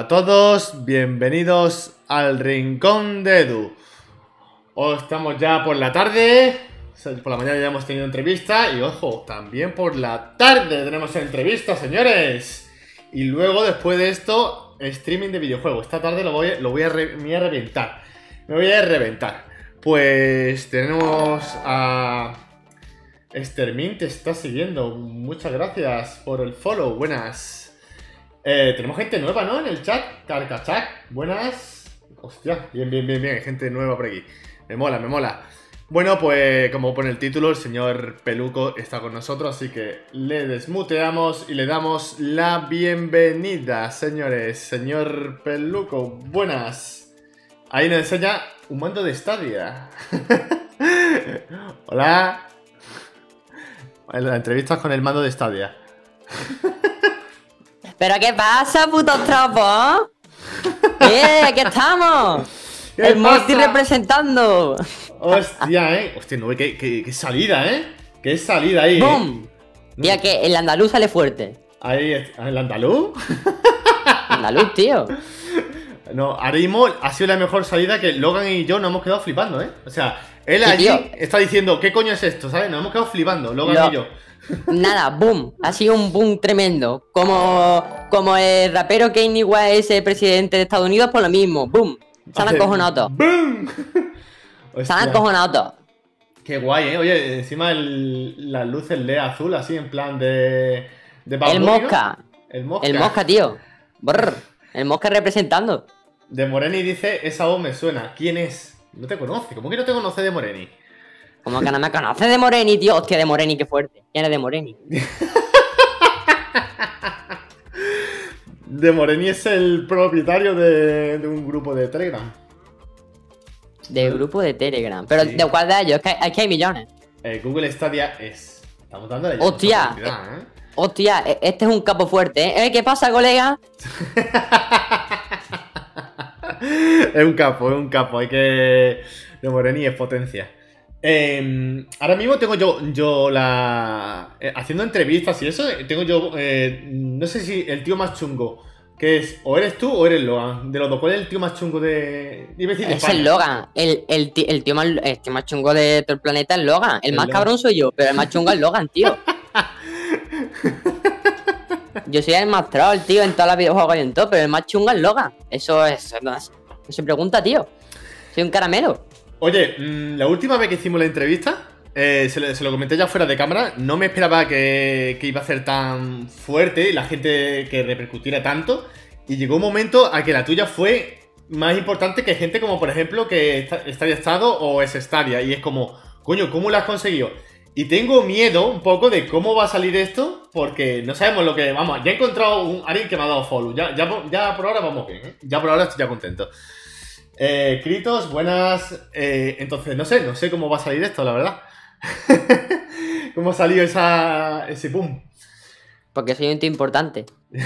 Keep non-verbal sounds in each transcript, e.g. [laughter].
A todos, bienvenidos al Rincón de Edu. Hoy estamos ya por la tarde, por la mañana ya hemos tenido entrevista y ojo, también por la tarde tenemos entrevista, señores. Y luego después de esto, streaming de videojuegos. Esta tarde lo voy, lo voy a, me a reventar. Me voy a reventar. Pues tenemos a... Estermin te está siguiendo. Muchas gracias por el follow. Buenas. Eh, tenemos gente nueva, ¿no? En el chat. Carcachac. Buenas. Hostia, bien, bien, bien, bien. Gente nueva por aquí. Me mola, me mola. Bueno, pues como pone el título, el señor Peluco está con nosotros, así que le desmuteamos y le damos la bienvenida, señores. Señor Peluco, buenas. Ahí nos enseña un mando de Stadia. [laughs] Hola. La entrevista con el mando de Stadia. [laughs] ¿Pero qué pasa, putos tropos? [laughs] ¡Eh, aquí estamos! el Morty representando. Hostia, eh. Hostia, no, qué, qué, salida, eh. Qué salida ahí. ¡Bum! Mira que el andaluz sale fuerte. Ahí, ¿el andaluz? [laughs] andaluz, tío. [laughs] No, ahora mismo ha sido la mejor salida que Logan y yo nos hemos quedado flipando, ¿eh? O sea, él allí está diciendo, ¿qué coño es esto? ¿Sabes? Nos hemos quedado flipando, Logan y yo. Nada, boom. Ha sido un boom tremendo. Como, como el rapero Kanye West es presidente de Estados Unidos, por lo mismo. Boom. Se han acojonado todos. ¡Boom! [laughs] Se han acojonado todos. Qué guay, ¿eh? Oye, encima el, las luces LED azul, así en plan de. de el mosca. El mosca. El mosca, tío. Brr. El mosca representando. De Moreni dice: Esa voz me suena. ¿Quién es? No te conoce. ¿Cómo que no te conoce de Moreni? ¿Cómo que no me conoce de Moreni, tío? Hostia, de Moreni, qué fuerte. ¿Quién es de Moreni? de Moreni es el propietario de, un grupo de Telegram. De grupo de Telegram. Pero ¿de cuál de ellos? Es que, hay millones. Eh, Google Stadia es. Estamos dando Hostia. ¿eh? Hostia, este es un capo fuerte, ¿eh? ¿eh? ¿Qué pasa, colega? [laughs] es un capo, es un capo. Hay que. De Moreni es potencia. Em, ahora mismo tengo yo, yo la. Eh, haciendo entrevistas y eso, tengo yo. Eh, no sé si el tío más chungo. Que es, o eres tú o eres Logan. De los dos, ¿cuál es el tío más chungo de. es el Logan. El, el, tío más, más chungo de todo el planeta es Logan. El, más cabrón soy yo, pero el más chungo es Logan, tío. [laughs] yo soy el más troll, tío, en todas las videojuegos y en todo, pero el más chungo es Logan. Eso es. No se pregunta, tío. Soy un caramelo. Oye, mm, la última vez que hicimos la entrevista, eh, se, lo, comenté ya fuera de cámara, no me esperaba que, iba a ser tan fuerte la gente que repercutiera tanto. Y llegó un momento a que la tuya fue más importante que gente como, por ejemplo, que Stadia Estado o es Stadia. Y es como, coño, ¿cómo lo has conseguido? Y tengo miedo un poco de cómo va a salir esto, porque no sabemos lo que. Vamos, ya he encontrado un, alguien que me ha dado follow. Ya, ya, por ahora vamos bien, ¿eh? Ya por ahora estoy ya contento. Eh, Kritos, buenas. Eh, entonces, no sé, no sé cómo va a salir esto, la verdad. [laughs] ¿Cómo ha salido esa, ese boom? Porque soy un tío importante. [laughs]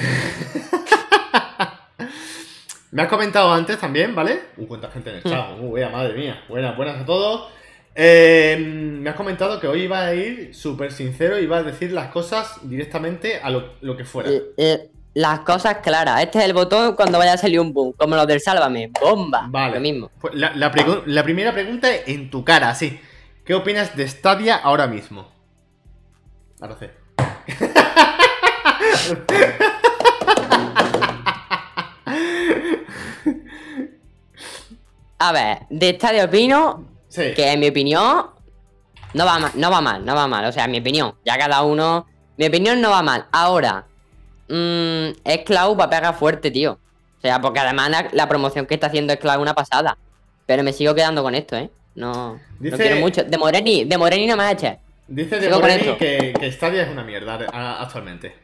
Me has comentado antes también, ¿vale? Uh, cuánta gente en el chat. Uh, madre mía. Buenas, buenas a todos. Eh, me has comentado que hoy iba a ir súper sincero y iba a decir las cosas directamente a lo, lo que fuera. Eh, eh, las cosas claras. Este es el botón cuando vaya a salir un boom, como los del Sálvame. Bomba. Vale. Lo mismo. Pues la, primera pregunta en tu cara, sí. ¿Qué opinas de Stadia ahora mismo? A ver, de Stadia opino que en mi opinión no va mal, no va mal, no va mal. O sea, en mi opinión, ya cada uno. Mi opinión no va mal. Ahora, Mmm, es Cloud va a pegar fuerte, tío. O sea, porque además la, promoción que está haciendo es Cloud una pasada. Pero me sigo quedando con esto, ¿eh? No, no quiero mucho. De Moreni, de Moreni no me eches. Dice de Moreni que, que Stadia es una mierda actualmente.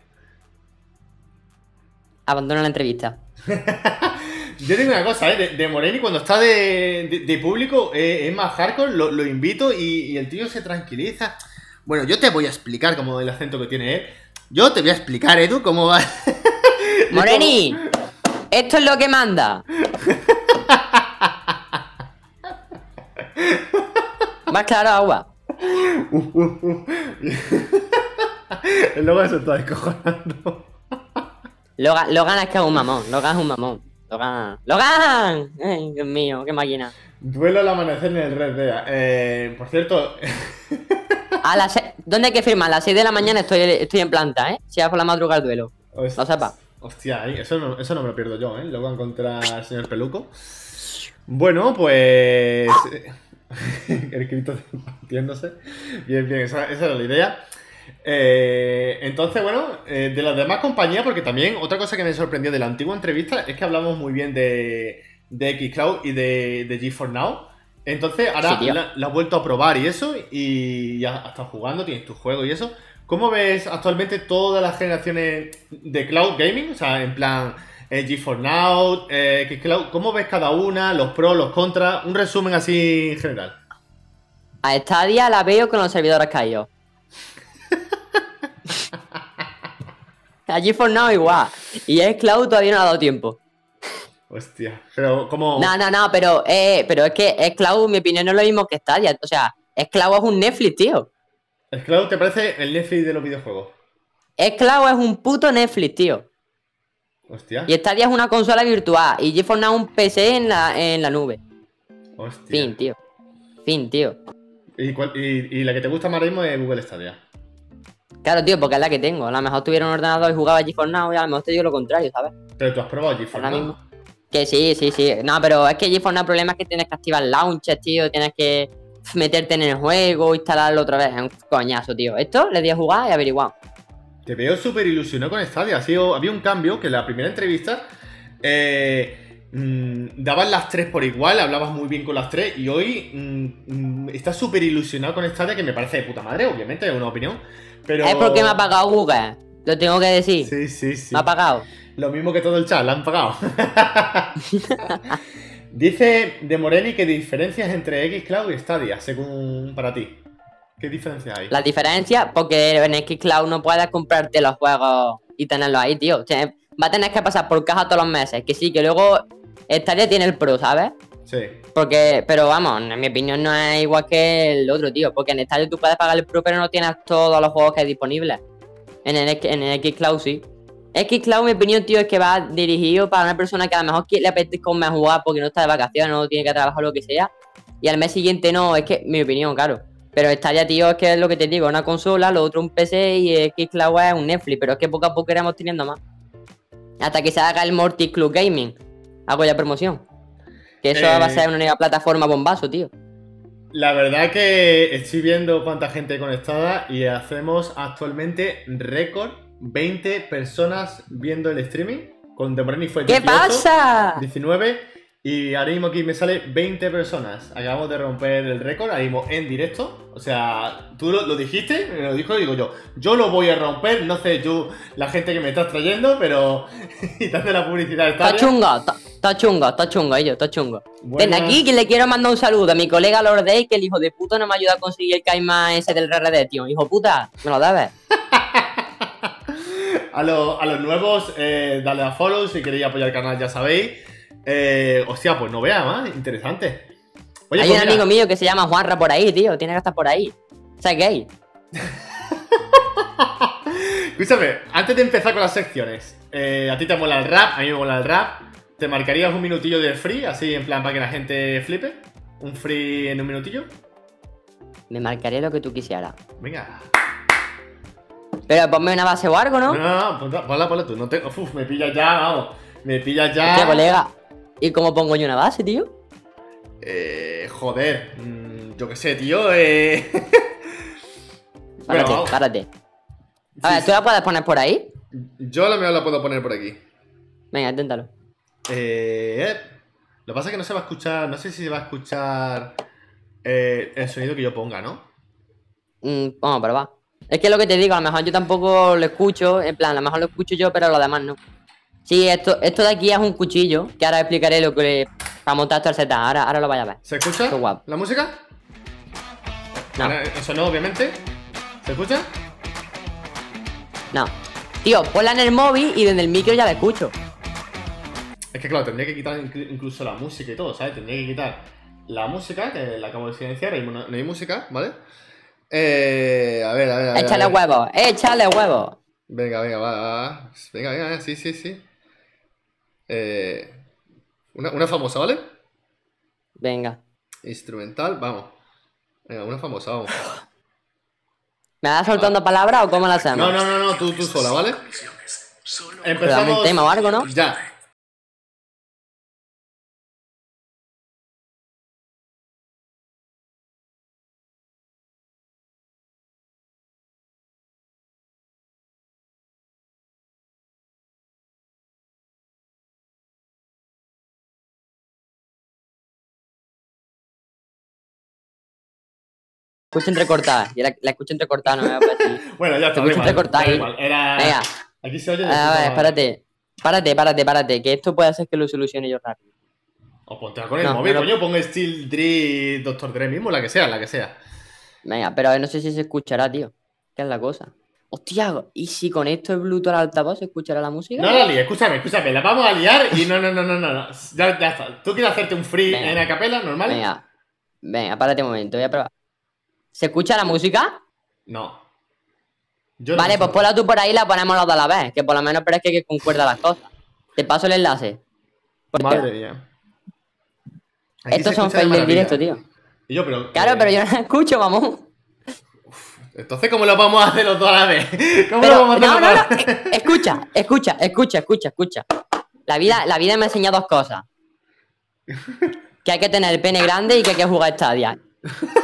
Abandona la entrevista. [laughs] Yo digo una cosa, ¿eh? De, Moreni cuando está de, público eh, es más hardcore, lo, invito y, y, el tío se tranquiliza. Bueno, yo te voy a explicar cómo el acento que tiene él. Yo te voy a explicar, Edu, cómo va. [laughs] Moreni, esto es lo que manda. Más claro, agua. El se está descojonando. Logan, Logan es que es un mamón. Logan es un mamón. Logan. ¡Logan! Ay, Dios mío, qué máquina. Duelo al amanecer en el Red Dead. Eh, por cierto. A las ¿Dónde hay que firmar? A las 6 de la mañana estoy, estoy en planta, ¿eh? Si vas por la madrugada el duelo. Pues, lo sepa. Hostia, eso no, eso no me lo pierdo yo, ¿eh? Luego encontrar al señor Peluco. Bueno, pues. [laughs] el grito entiéndose. Bien, bien, esa, esa era la idea. Eh, entonces, bueno, eh, de las demás compañías, porque también otra cosa que me sorprendió de la antigua entrevista es que hablamos muy bien de, de Xcloud y de, de GeForce Now. Entonces, ahora la, has vuelto a probar y eso, y ya estás jugando, tienes tu juego y eso. ¿Cómo ves actualmente todas las generaciones de cloud gaming? O sea, en plan eh, GeForce Now, eh, Xcloud, ¿cómo ves cada una, los pros, los contras? Un resumen así en general. A esta día la veo con los servidores caídos. [laughs] a GeForce Now igual. Y Xcloud todavía no ha dado tiempo. Hostia, pero como. No, no, no, pero, eh, pero es que en mi opinión, no es lo mismo que Stadia. O sea, Xcloud es un Netflix, tío. ¿Xcloud te parece el Netflix de los videojuegos? Xcloud es un puto Netflix, tío. Hostia. Y Stadia es una consola virtual. Y GeForce Now un PC en la, en la nube. Hostia. Fin, tío. Fin, tío. ¿Y, la que te gusta más mismo es Google Stadia? Claro, tío, porque es la que tengo. A lo mejor tuviera un ordenador y jugaba GeForce Now y a lo mejor te digo lo contrario, ¿sabes? Pero tú has probado GeForce Now. Que sí, sí, sí. No, pero es que GeForce no el problema es que tienes que activar launcher, tío. Tienes que meterte en el juego, instalarlo otra vez. Es un coñazo, tío. Esto le di a jugar y averiguar. Te veo súper ilusionado con Stadia. Ha sido, había un cambio que en la primera entrevista eh, mm, dabas las tres por igual, hablabas muy bien con las tres y hoy mm, mm, estás súper ilusionado con Stadia, que me parece de puta madre, obviamente, es una opinión. Pero... Es porque me ha pagado Google, lo tengo que decir. Sí, sí, sí. Me ha pagado. Lo mismo que todo el chat, la han pagado. [laughs] Dice de Moreni que diferencias entre Xcloud y Stadia, según para ti. ¿Qué diferencia hay? La diferencia, porque en Xcloud no puedes comprarte los juegos y tenerlos ahí, tío. va a tener que pasar por caja todos los meses. Que sí, que luego Stadia tiene el Pro, ¿sabes? Sí. Porque, pero vamos, en mi opinión no es igual que el otro, tío. Porque en Stadia tú puedes pagar el Pro, pero no tienes todos los juegos que hay disponibles. En el, en el Xcloud sí. Xcloud, mi opinión, tío, es que va dirigido para una persona que a lo mejor le apetezca más jugar porque no está de vacaciones, no tiene que trabajar lo que sea. Y al mes siguiente no, es que, mi opinión, claro. Pero está ya, tío, es que es lo que te digo, una consola, lo otro un PC y Xcloud es un Netflix, pero es que poco a poco iremos teniendo más. Hasta que se haga el Morty Club Gaming. Hago ya promoción. Que eso va a ser una nueva plataforma bombazo, tío. La verdad que estoy viendo cuánta gente conectada y hacemos actualmente récord 20 personas viendo el streaming. Con The fue 18, ¿Qué pasa? 19. Y ahora mismo aquí me sale 20 personas. Acabamos de romper el récord, ahora mismo en directo. O sea, tú lo, dijiste, me lo dijo, digo yo. Yo lo voy a romper, no sé yo, la gente que me estás trayendo, pero. [laughs] y te la publicidad. Está chungo, está chungo, está chungo, ellos, está chungo. Ven aquí que le quiero mandar un saludo a mi colega Lord Day, que el hijo de puta no me ayuda a conseguir el caima ese del RRD, tío. Hijo puta, me lo debes. [laughs] a, los nuevos, eh, dale a follow si queréis apoyar el canal, ya sabéis. Eh, hostia, pues no vea más, interesante. Hay pues un amigo mío que se llama Juanra por ahí, tío, tiene que estar por ahí. O sea, gay. [laughs] Escúchame, antes de empezar con las secciones, eh, a ti te mola el rap, a mí me mola el rap. ¿Te marcarías un minutillo de free, así en plan para que la gente flipe? ¿Un free en un minutillo? Me marcaría lo que tú quisieras. Venga. Pero ponme una base o algo, ¿no? No, no, no, ponla, ponla tú. No tengo. Uf, me pillas ya, vamos. Me pillas ya. ¿Qué, colega? ¿Y cómo pongo yo una base, tío? Eh. Joder. Mm, yo qué sé, tío. Eh. [laughs] párate, párate. A ver, ¿tú la puedes poner por ahí? Yo la mía la puedo poner por aquí. Venga, inténtalo. Eh. Lo que pasa es que no se va a escuchar. No sé si se va a escuchar. Eh, el sonido que yo ponga, ¿no? Mm, vamos a probar. Es que lo que te digo, a lo mejor yo tampoco lo escucho, en plan, a lo mejor lo escucho yo, pero lo demás no. Sí, esto, esto de aquí es un cuchillo, que ahora explicaré lo que para montar esta receta. Ahora, ahora lo vaya a ver. ¿Se escucha? ¿La música? No. eso no, obviamente. ¿Se escucha? No. Tío, ponla en el móvil y desde el micro ya la escucho. Es que claro, tendría que quitar incluso la música y todo, ¿sabes? Tendría que quitar la música, que la acabo de silenciar, no hay música, ¿vale? Eh, a ver, a ver. échale huevo, échale huevo. Venga, venga, va, va. Venga, venga, sí, sí, sí. Eh, una, una famosa, ¿vale? Venga. Instrumental, vamos. Venga, una famosa, vamos. ¿Me vas soltando palabras o cómo la hacemos? No, no, no, no, tú, tú sola, ¿vale? Empezamos. un tema o algo, ¿no? Ya. Escucho entrecortada. Yo la, la escucho entrecortada, no me va a decir. bueno, ya está. escucho entrecortada. Era... Venga. Aquí se oye. A ver, espérate. Párate, párate, párate. Que esto puede hacer que lo solucione yo rápido. O ponte con el móvil, coño. Pongo Steel Dre, Doctor Dre mismo, la que sea, la que sea. Venga, pero a ver, no sé si se escuchará, tío. ¿Qué es la cosa? Hostia, ¿y si con esto el Bluetooth al altavoz se escuchará la música? No la líes, escúchame, escúchame, la vamos a liar y no, no, no, no, no. Ya, ya está. ¿Tú quieres hacerte un free en la capela normal? Venga, venga, párate un momento, voy a probar. ¿Se escucha la música? No. vale, pues ponla tú por ahí y la ponemos los dos a la vez, que por lo menos parece que concuerda las cosas. Te paso el enlace. Madre mía. Estos son fails del directo, tío. Y yo, pero. Claro, pero yo no la escucho, vamos. Entonces, ¿cómo lo vamos a hacer los dos a la vez? [laughs] ¿Cómo lo vamos a hacer no, no, no. Eh, escucha, escucha, escucha, escucha, escucha. La vida, la vida me enseña dos cosas. Que hay que tener el pene grande y que hay que jugar Stadia.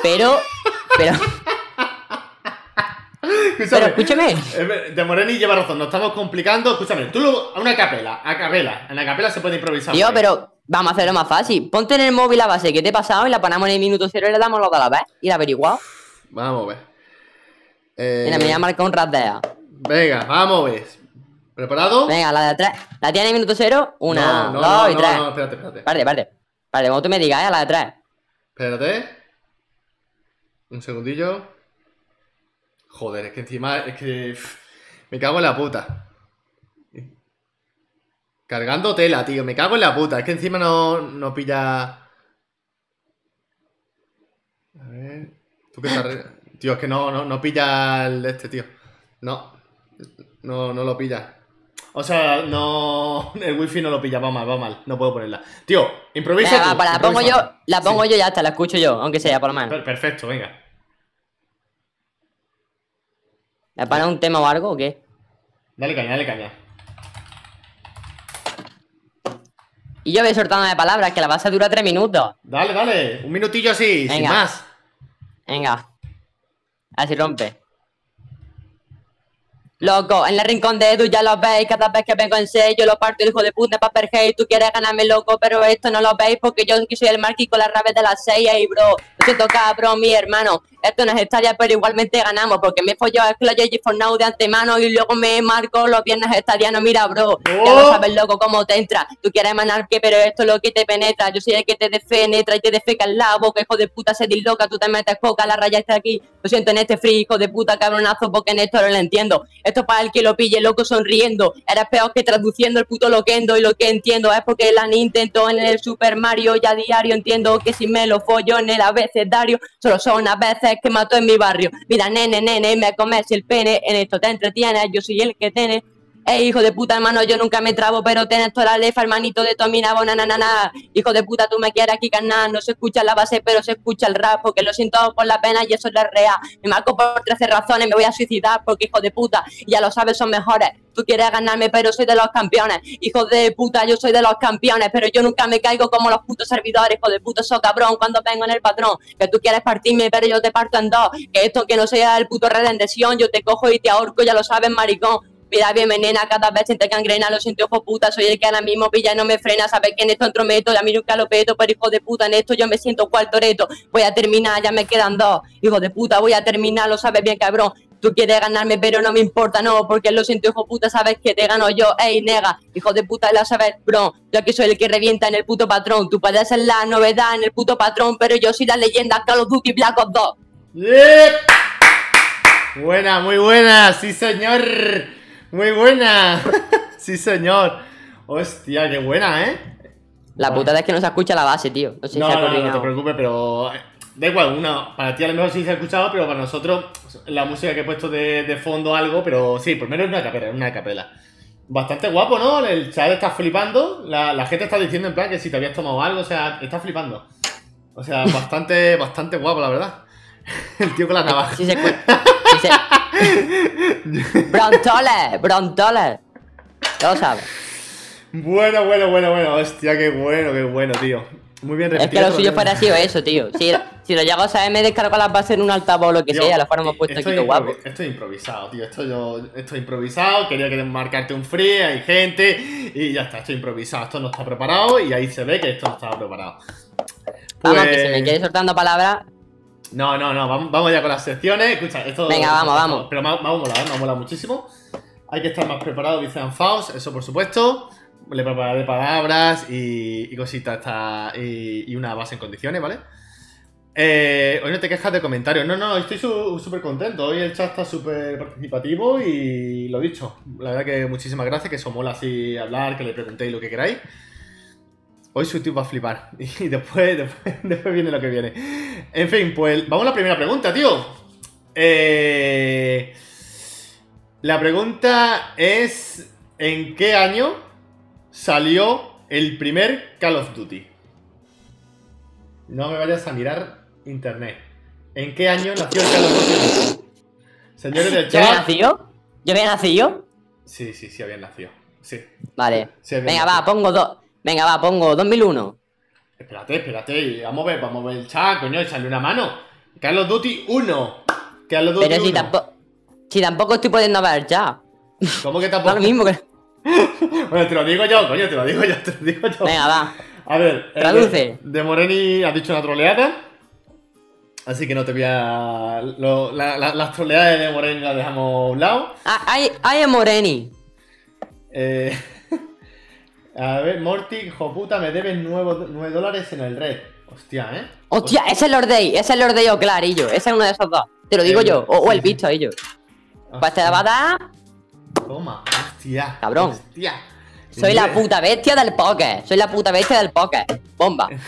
Pero, pero. pero escúchame. De Moreni lleva razón, nos estamos complicando. Escúchame, tú a una capela, a capela. En la capela se puede improvisar. Tío, pero vamos a hacerlo más fácil. Ponte en el móvil la base que te he pasado y la ponemos en el minuto cero y le damos lo de la vez. Y la averiguado. Vamos a ver. Eh... Mira, me voy a marcar un rasdea. Venga, vamos a ver. ¿Preparado? Venga, la de atrás. ¿La tiene en el minuto cero? Una, dos y tres. No, espérate, espérate. Espérate, espérate. Vale, como tú me digas, ¿eh? La de tres. Espérate. Un segundillo. Joder, es que encima es que. me cago en la puta. Cargando tela, tío. Me cago en la puta. Es que encima no, no pilla. A ver. ¿Tú estás.? Tío, es que no, no, no pilla el este, tío. No. No, no lo pilla. O sea, no. [laughs] El wifi no lo pilla, va mal, va mal. No puedo ponerla. Tío, improvisa. la pongo yo, la pongo yo ya hasta, la escucho yo, aunque sea por lo menos. Perfecto, venga. ¿Me para un tema o algo o qué? Dale caña, dale caña. Y yo voy soltando de palabras, que la base dura tres minutos. Dale, dale. Un minutillo así, sin más. Venga. Así rompe. Loco, en el rincón de Edu ya lo veis, cada vez que vengo en sello lo parto el hijo de puta para hey, tú quieres ganarme loco, pero esto no lo veis porque yo soy el marquis con las rabes de las seis, y bro, lo siento cabrón, mi hermano, esto no es estadia, pero igualmente ganamos, porque me follo a y for now de antemano y luego me marco los viernes estadianos. Mira, bro, ya no oh. sabes, loco, cómo te entra. Tú quieres emanar que, pero esto es lo que te penetra. Yo soy el que te defenetra y te defeca en la boca, hijo de puta, se disloca, tú te metes coca, la raya está aquí. Lo siento en este free, hijo de puta, cabronazo, porque en esto no lo entiendo. Esto para el que lo pille, loco, sonriendo. Eres peor que traduciendo el puto loquendo y lo que entiendo es porque la Nintendo en el Super Mario ya diario entiendo que si me lo follo en el abecedario, solo son a veces que mato en mi barrio. Mira, nene, nene, me comes el pene, en esto te entretienes, yo soy el que tiene. Eh, hijo de puta, hermano, yo nunca me trabo, pero tienes toda la lefa, hermanito de Tomina, bona, na, na, na. Hijo de puta, tú me quieres aquí ganar, no se escucha la base, pero se escucha el rap, porque lo siento por la pena y eso es la rea. Me marco por 13 razones, me voy a suicidar, porque hijo de puta, ya lo sabes, son mejores. Tú quieres ganarme, pero soy de los campeones. Hijo de puta, yo soy de los campeones, pero yo nunca me caigo como los putos servidores, hijo de puta, eso cabrón, cuando vengo en el patrón. Que tú quieres partirme, pero yo te parto en dos. Que esto que no sea el puto redención, yo te cojo y te ahorco, ya lo sabes, maricón. Mira bien, nena, cada vez siente cangrena, lo siento, hijo puta, soy el que ahora mismo pilla y no me frena, sabes que en esto entrometo, y a mí nunca lo peto, pero hijo de puta, en esto yo me siento cual toreto, voy a terminar, ya me quedan dos, hijo de puta, voy a terminar, lo sabes bien, cabrón, tú quieres ganarme, pero no me importa, no, porque lo siento, hijo puta, sabes que te gano yo, ey, nega, hijo de puta, lo sabes, bro, yo aquí soy el que revienta en el puto patrón, tú puedes ser la novedad en el puto patrón, pero yo soy la leyenda Call of Duty Black Ops 2. Buena, muy buena, sí señor. Muy buena. [laughs] sí, señor. Hostia, qué buena, ¿eh? La putada es que no se escucha la base, tío. No, no, no, no, te preocupes, pero da igual, una, para ti a lo mejor sí se ha escuchado, pero para nosotros la música que he puesto de, de fondo algo, pero sí, por menos una capela, una capela. Bastante guapo, ¿no? El chat está flipando, la, la gente está diciendo en plan que si te habías tomado algo, o sea, está flipando. O sea, bastante, [laughs] bastante guapo, la verdad. [laughs] El tío con la navaja. Sí se, sí se... Brontole, brontole. Todo sabes. Bueno, bueno, bueno, bueno. Hostia, qué bueno, qué bueno, tío. Muy bien. Es que lo suyo fuera sido eso, tío. Si, si lo llego a saber, me descargo las bases en un altavoz o lo que sea, lo fuéramos puesto aquí guapo. Esto es improvisado, tío. Esto yo, esto es improvisado. Quería que marcarte un free, hay gente. Y ya está, esto es improvisado. Esto no está preparado y ahí se ve que esto no estaba preparado. Vamos, que si me quieres soltando palabras. No, no, no, vamos, vamos ya con las secciones. Escucha, esto. Venga, vamos, vamos. Pero me ha molado, me ha molado muchísimo. Hay que estar más preparado, dice Anfaus, eso por supuesto le prepararé palabras y, cositas y, una base en condiciones, ¿vale? Eh, hoy no te quejas de comentarios. No, no, estoy súper contento. Hoy el chat está súper participativo y lo dicho. La verdad que muchísimas gracias, que eso mola así hablar, que le preguntéis lo que queráis. Hoy su tío va a flipar. [laughs] Y después, [laughs] después, viene lo que viene. En fin, pues vamos a la primera pregunta, tío. Eh, la pregunta es: ¿en qué año salió el primer Call of Duty. No me vayas a mirar internet. ¿En qué año nació el Call of Duty? Señores del [laughs] chat. ¿Yo había nacido? ¿Yo había nacido? Sí, sí, sí, había nacido. Sí. Vale. Venga, va, pongo dos. Venga, va, pongo 2001. Espérate, espérate. Vamos a ver, vamos a ver el chat, coño, echarle una mano. Call of Duty 1. Call of Duty Pero si tampoco. Si tampoco estoy pudiendo ver ya. ¿Cómo que [laughs] tampoco? lo mismo que. [laughs] bueno, te lo digo yo, coño, te lo digo yo, te lo digo yo. Venga, va. A ver, eh, traduce. de, Moreni has dicho una troleada. Así que no te voy a. las troleadas de Moreni las dejamos a un lado. Ah, hay, hay Moreni. Eh, [laughs] a ver, Morty, hijo puta, me debes 9, dólares en el red. Hostia, ¿eh? Hostia, ese es el Lord Day, ese es el Lord Day o Clarillo. Ese es uno de esos dos. Te lo digo yo. O, el visto, ellos. Pues te va a dar. Toma, hostia. Cabrón. Hostia. Soy la puta bestia del poker. Soy la puta bestia del poker. Bomba. [laughs]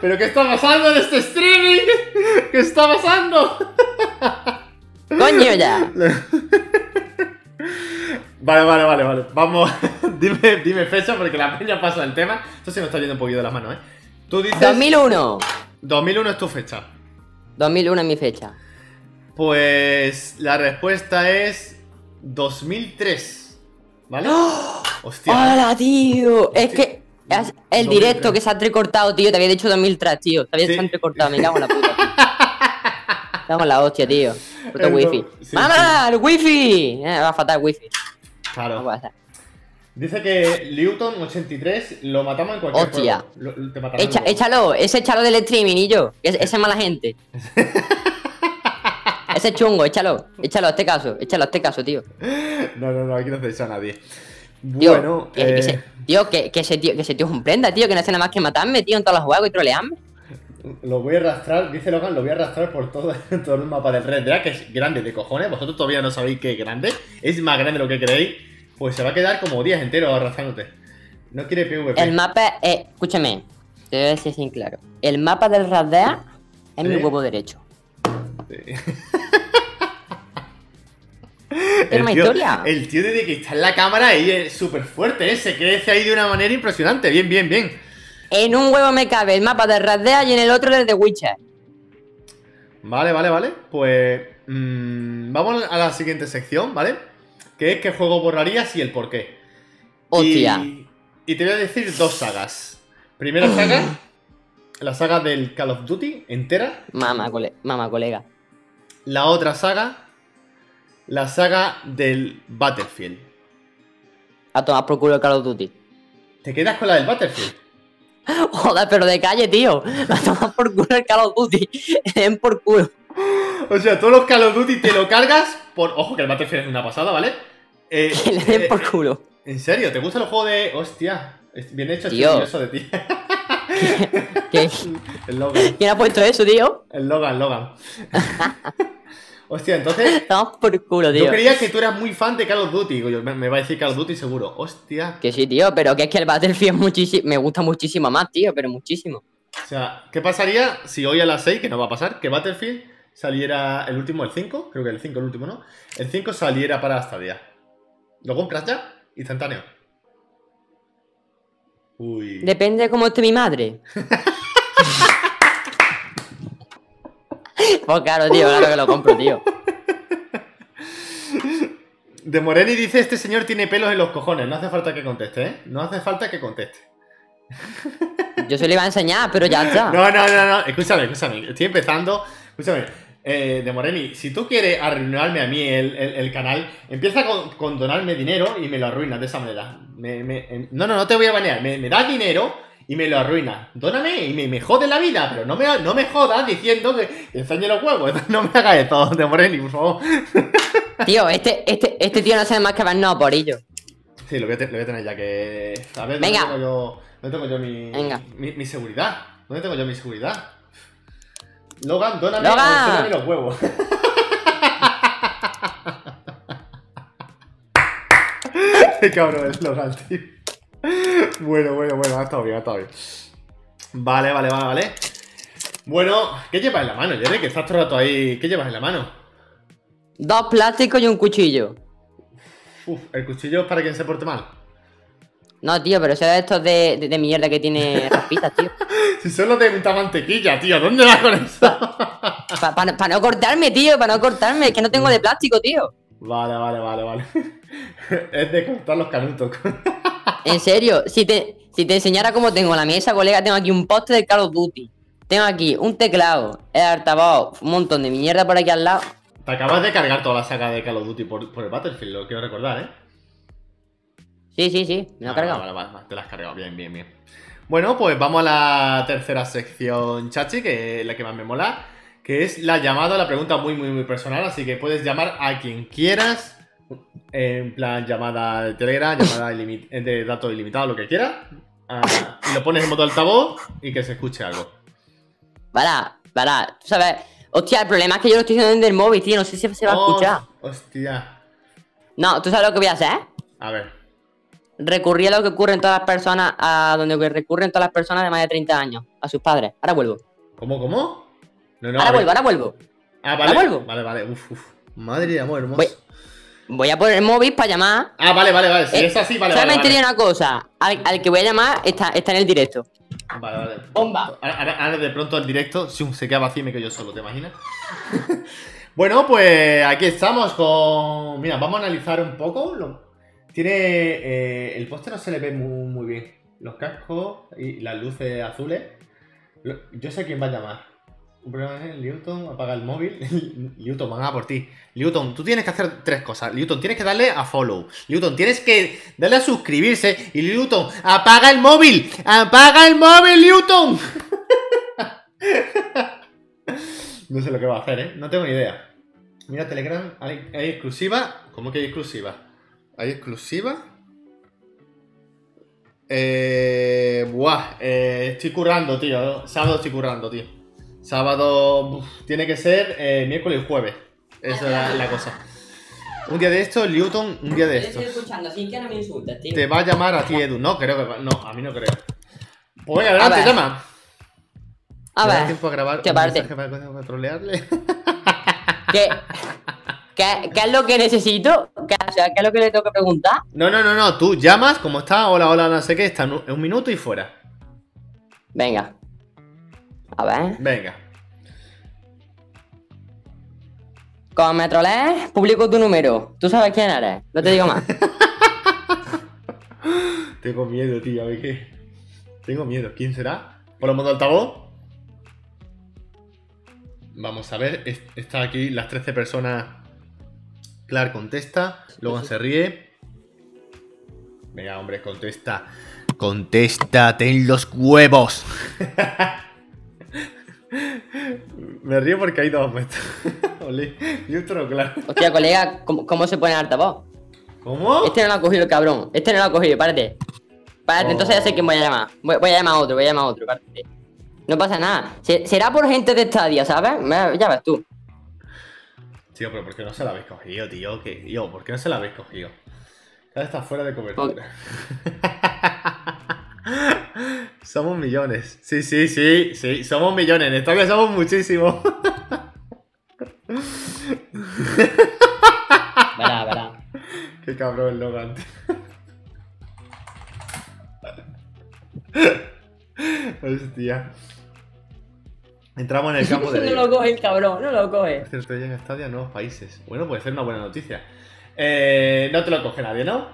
¿Pero qué está pasando en este streaming? ¿Qué está pasando? Coño ya. [laughs] Vale, vale, vale, vale. Vamos, [laughs] dime, dime fecha porque la peña pasa el tema. Esto se me está yendo un poquito de las manos, ¿eh? Tú dices... 2001. 2001 es tu fecha. 2001 es mi fecha. Pues la respuesta es 2003. ¿Vale? ¡Oh! Hostia. ¡Hola, tío! Es que el directo que se ha entrecortado, tío. Te había dicho 2003, tío. Te había entrecortado. Me [laughs] cago en la puta. Estamos en la hostia, tío. Puto wifi. ¡Mamá! ¡El wifi! Eh, va a faltar el wifi. Claro. Dice que Newton 83 lo matamos en cualquier Hostia. Echa, échalo, ese échalo del streaming y yo. Ese, ese es mala gente. [laughs] Ese chungo, échalo. Échalo a este caso. Échalo a este caso, tío. No, no, no, aquí no se echa a nadie. Bueno, que, eh... ese, tío, que, que, ese tío, que ese tío es un prenda, tío, que no hace nada más que matarme, tío, en todos los juegos y trolearme. Lo voy a arrastrar, dice Logan, lo voy a arrastrar por todo, [laughs] todo el mapa del Red Dead, que es grande de cojones. Vosotros todavía no sabéis que es grande. Es más grande de lo que creéis. Pues se va a quedar como días enteros arrastrándote. No quiere PvP. El mapa, eh, escúchame, te voy a decir sin claro. El mapa del Red Dead es mi huevo derecho. Sí. [laughs] el, tío, historia. el tío desde que está en la cámara ahí es súper fuerte, ¿eh? se crece ahí de una manera impresionante. Bien, bien, bien. En un huevo me cabe el mapa de Red y en el otro el de Witcher. Vale, vale, vale. Pues mmm, vamos a la siguiente sección, ¿vale? Que es qué juego borrarías y el por qué. Hostia. Y, te voy a decir dos sagas. Primera saga, la saga del Call of Duty entera. Mama, Mama colega. La otra saga, la saga del Battlefield. A tomar por culo el Call of Duty. ¿Te quedas con la del Battlefield? [laughs] Joder, pero de calle, tío. La tomas por culo el Call of Duty. [laughs] Den por culo. O sea, todos los Call of Duty te lo cargas por. Ojo, que el Battlefield es una pasada, ¿vale? [laughs] Eh, que le den eh, por culo. ¿En serio? ¿Te gusta el juego de. Hostia, bien hecho, tío. eso de ti. ¿Qué? El Logan. ¿Quién ha puesto eso, tío? El Logan, Logan. Hostia, entonces. [laughs] Estamos por culo, tío. Yo creía que tú eras muy fan de Call of Duty. me, va a decir Call of Duty seguro. Hostia. Que sí, tío, pero que es que el Battlefield [laughs] muchísimo. Me gusta muchísimo más, tío, pero muchísimo. O sea, ¿qué pasaría si hoy a las 6, que no va a pasar, que Battlefield saliera el último, el 5, creo que el 5 el último, ¿no? El 5 saliera para Stadia. ¿Lo compras ya? Instantáneo. Uy. Depende de cómo esté mi madre. [laughs] pues claro, tío, claro que lo compro, tío. De Moreni dice, este señor tiene pelos en los cojones. No hace falta que conteste, ¿eh? No hace falta que conteste. Yo se lo iba a enseñar, pero ya está. No, no, no, no. Escúchame, escúchame. Estoy empezando. Escúchame. Eh, de Moreni, si tú quieres arruinarme a mí el, canal, empieza con, donarme dinero y me lo arruinas de esa manera. no, no, no te voy a banear. Me, me das dinero y me lo arruinas. Dóname y me, me jode la vida, pero no me, no me jodas diciendo que enseñe los huevos. [laughs] No me hagas esto, [laughs] de Moreni, por favor. [laughs] Tío, este, este, este tío no sabe más que no por ello. Sí, lo voy, a, lo voy a tener ya que. A ver, Venga. tengo yo, ¿dónde tengo yo mi, mi, mi seguridad? ¿Dónde tengo yo mi seguridad? Logan, dóname Logan. los huevos. Qué cabrón es Logan, tío. Bueno, bueno, bueno, ha estado bien, ha estado bien. Vale, vale, vale, vale. Bueno, ¿qué llevas en la mano, Jerry? Que estás todo el rato ahí. ¿Qué llevas en la mano? Dos plásticos y un cuchillo. Uf, ¿el cuchillo es para quien se porte mal? No, tío, pero eso es estos de, de, mierda que tiene [laughs] raspitas, tío. si solo te unta mantequilla, tío, ¿dónde vas con eso? Para no cortarme, tío, para no cortarme, es que no tengo de plástico, tío. Vale, vale, vale, vale. [laughs] es de cortar los canutos. En serio, si te, si te enseñara cómo tengo la mesa, colega, tengo aquí un poste de Call of Duty. Tengo aquí un teclado, el altavoz, un montón de mierda por aquí al lado. Te acabas de cargar toda la saga de Call of Duty por, por el Battlefield, lo quiero recordar, ¿eh? Sí, sí, sí, me lo he cargado. Vale, vale, vale, te la has cargado, bien, bien, bien. Bueno, pues vamos a la tercera sección, Chachi, que es la que más me mola, que es la llamada, la pregunta muy, muy, muy personal, así que puedes llamar a quien quieras, en plan llamada de Telegram, llamada de datos ilimitados, lo que quieras, ah, y lo pones en modo altavoz y que se escuche algo. Para, para, tú sabes, hostia, el problema es que yo lo estoy haciendo desde el móvil, tío, no sé si se va a escuchar. Hostia. No, ¿tú sabes lo que voy a hacer? A ver recurrí a lo que ocurre en todas las personas, a donde recurren todas las personas de más de 30 años, a sus padres. Ahora vuelvo. ¿Cómo, cómo? ahora vuelvo, ahora vuelvo. Ah, vale. Ahora vuelvo. Vale, vale. Uf, uf. Madre de amor, hermoso. Voy, a poner el móvil para llamar. Ah, vale, vale, vale. Si eh, es así, vale, solamente vale. una cosa. Al, que voy a llamar está, está en el directo. Vale, vale. Bomba. Ahora, de pronto el directo se queda vacío y me quedo yo solo, ¿te imaginas? [laughs] bueno, pues aquí estamos con. Mira, vamos a analizar un poco lo, tiene. Eh, el póster no se le ve muy, bien. Los cascos y las luces azules. Yo sé quién va a llamar. Un problema es Newton apaga el móvil. [laughs] Newton, van a por ti. Newton, tú tienes que hacer tres cosas. Newton, tienes que darle a follow. Newton, tienes que darle a suscribirse. Y Newton, apaga el móvil. Apaga el móvil, Newton. [laughs] no sé lo que va a hacer, ¿eh? No tengo ni idea. Mira, Telegram, hay exclusiva. ¿Cómo que hay exclusiva? ¿Hay exclusiva? Eh, buah, eh, estoy currando, tío. Sábado estoy currando, tío. Sábado tiene que ser eh, miércoles y jueves. Esa es la, cosa. Un día de esto, Newton, un día de esto. Estoy escuchando, así que no me insultes, tío. Te va a llamar a ti, Edu. No, creo que. No, a mí no creo. Pues venga, adelante, llama. A ver. tiempo a grabar un mensaje para, para trolearle? ¿Qué? ¿Qué, es lo que necesito? ¿Qué, ¿Qué es lo que le tengo que preguntar? No, no, no, no. Tú llamas, como está, hola, hola, no sé qué, está en un minuto y fuera. Venga. A ver. Venga. Como me trolees, publico tu número. Tú sabes quién eres. No te digo más. [laughs] Tengo miedo, tío. A ver qué. Tengo miedo. ¿Quién será? ¿Por lo modo altavoz? Vamos a ver. Está aquí las 13 personas Clark contesta, Logan se ríe. Venga, hombre, contesta. Contesta, ten los huevos. [laughs] Me río porque hay dos puestos. [laughs] y otro, claro. Hostia, colega, ¿cómo, se pone altavoz? ¿Cómo? Este no lo ha cogido el cabrón. Este no lo ha cogido, párate. Párate, entonces ya sé quién voy a llamar. Voy, a llamar a otro, voy a llamar a otro, párate. No pasa nada. Será por gente de Stadia, ¿sabes? Ya ves tú. Tío, pero ¿por qué no se la habéis cogido, tío? ¿Qué? Yo, ¿por qué no se la habéis cogido? Está fuera de cobertura. [laughs] [laughs] Somos millones. Sí, sí, sí, sí, somos millones. En Estadia somos muchísimos. [laughs] Verá, verá. Qué cabrón Logan. Hostia. Entramos en el campo [laughs] de. no lo coge el cabrón, no lo coge. Cierto, ya en Stadia, nuevos países. Bueno, puede ser una buena noticia. Eh, no te lo coge nadie, ¿no?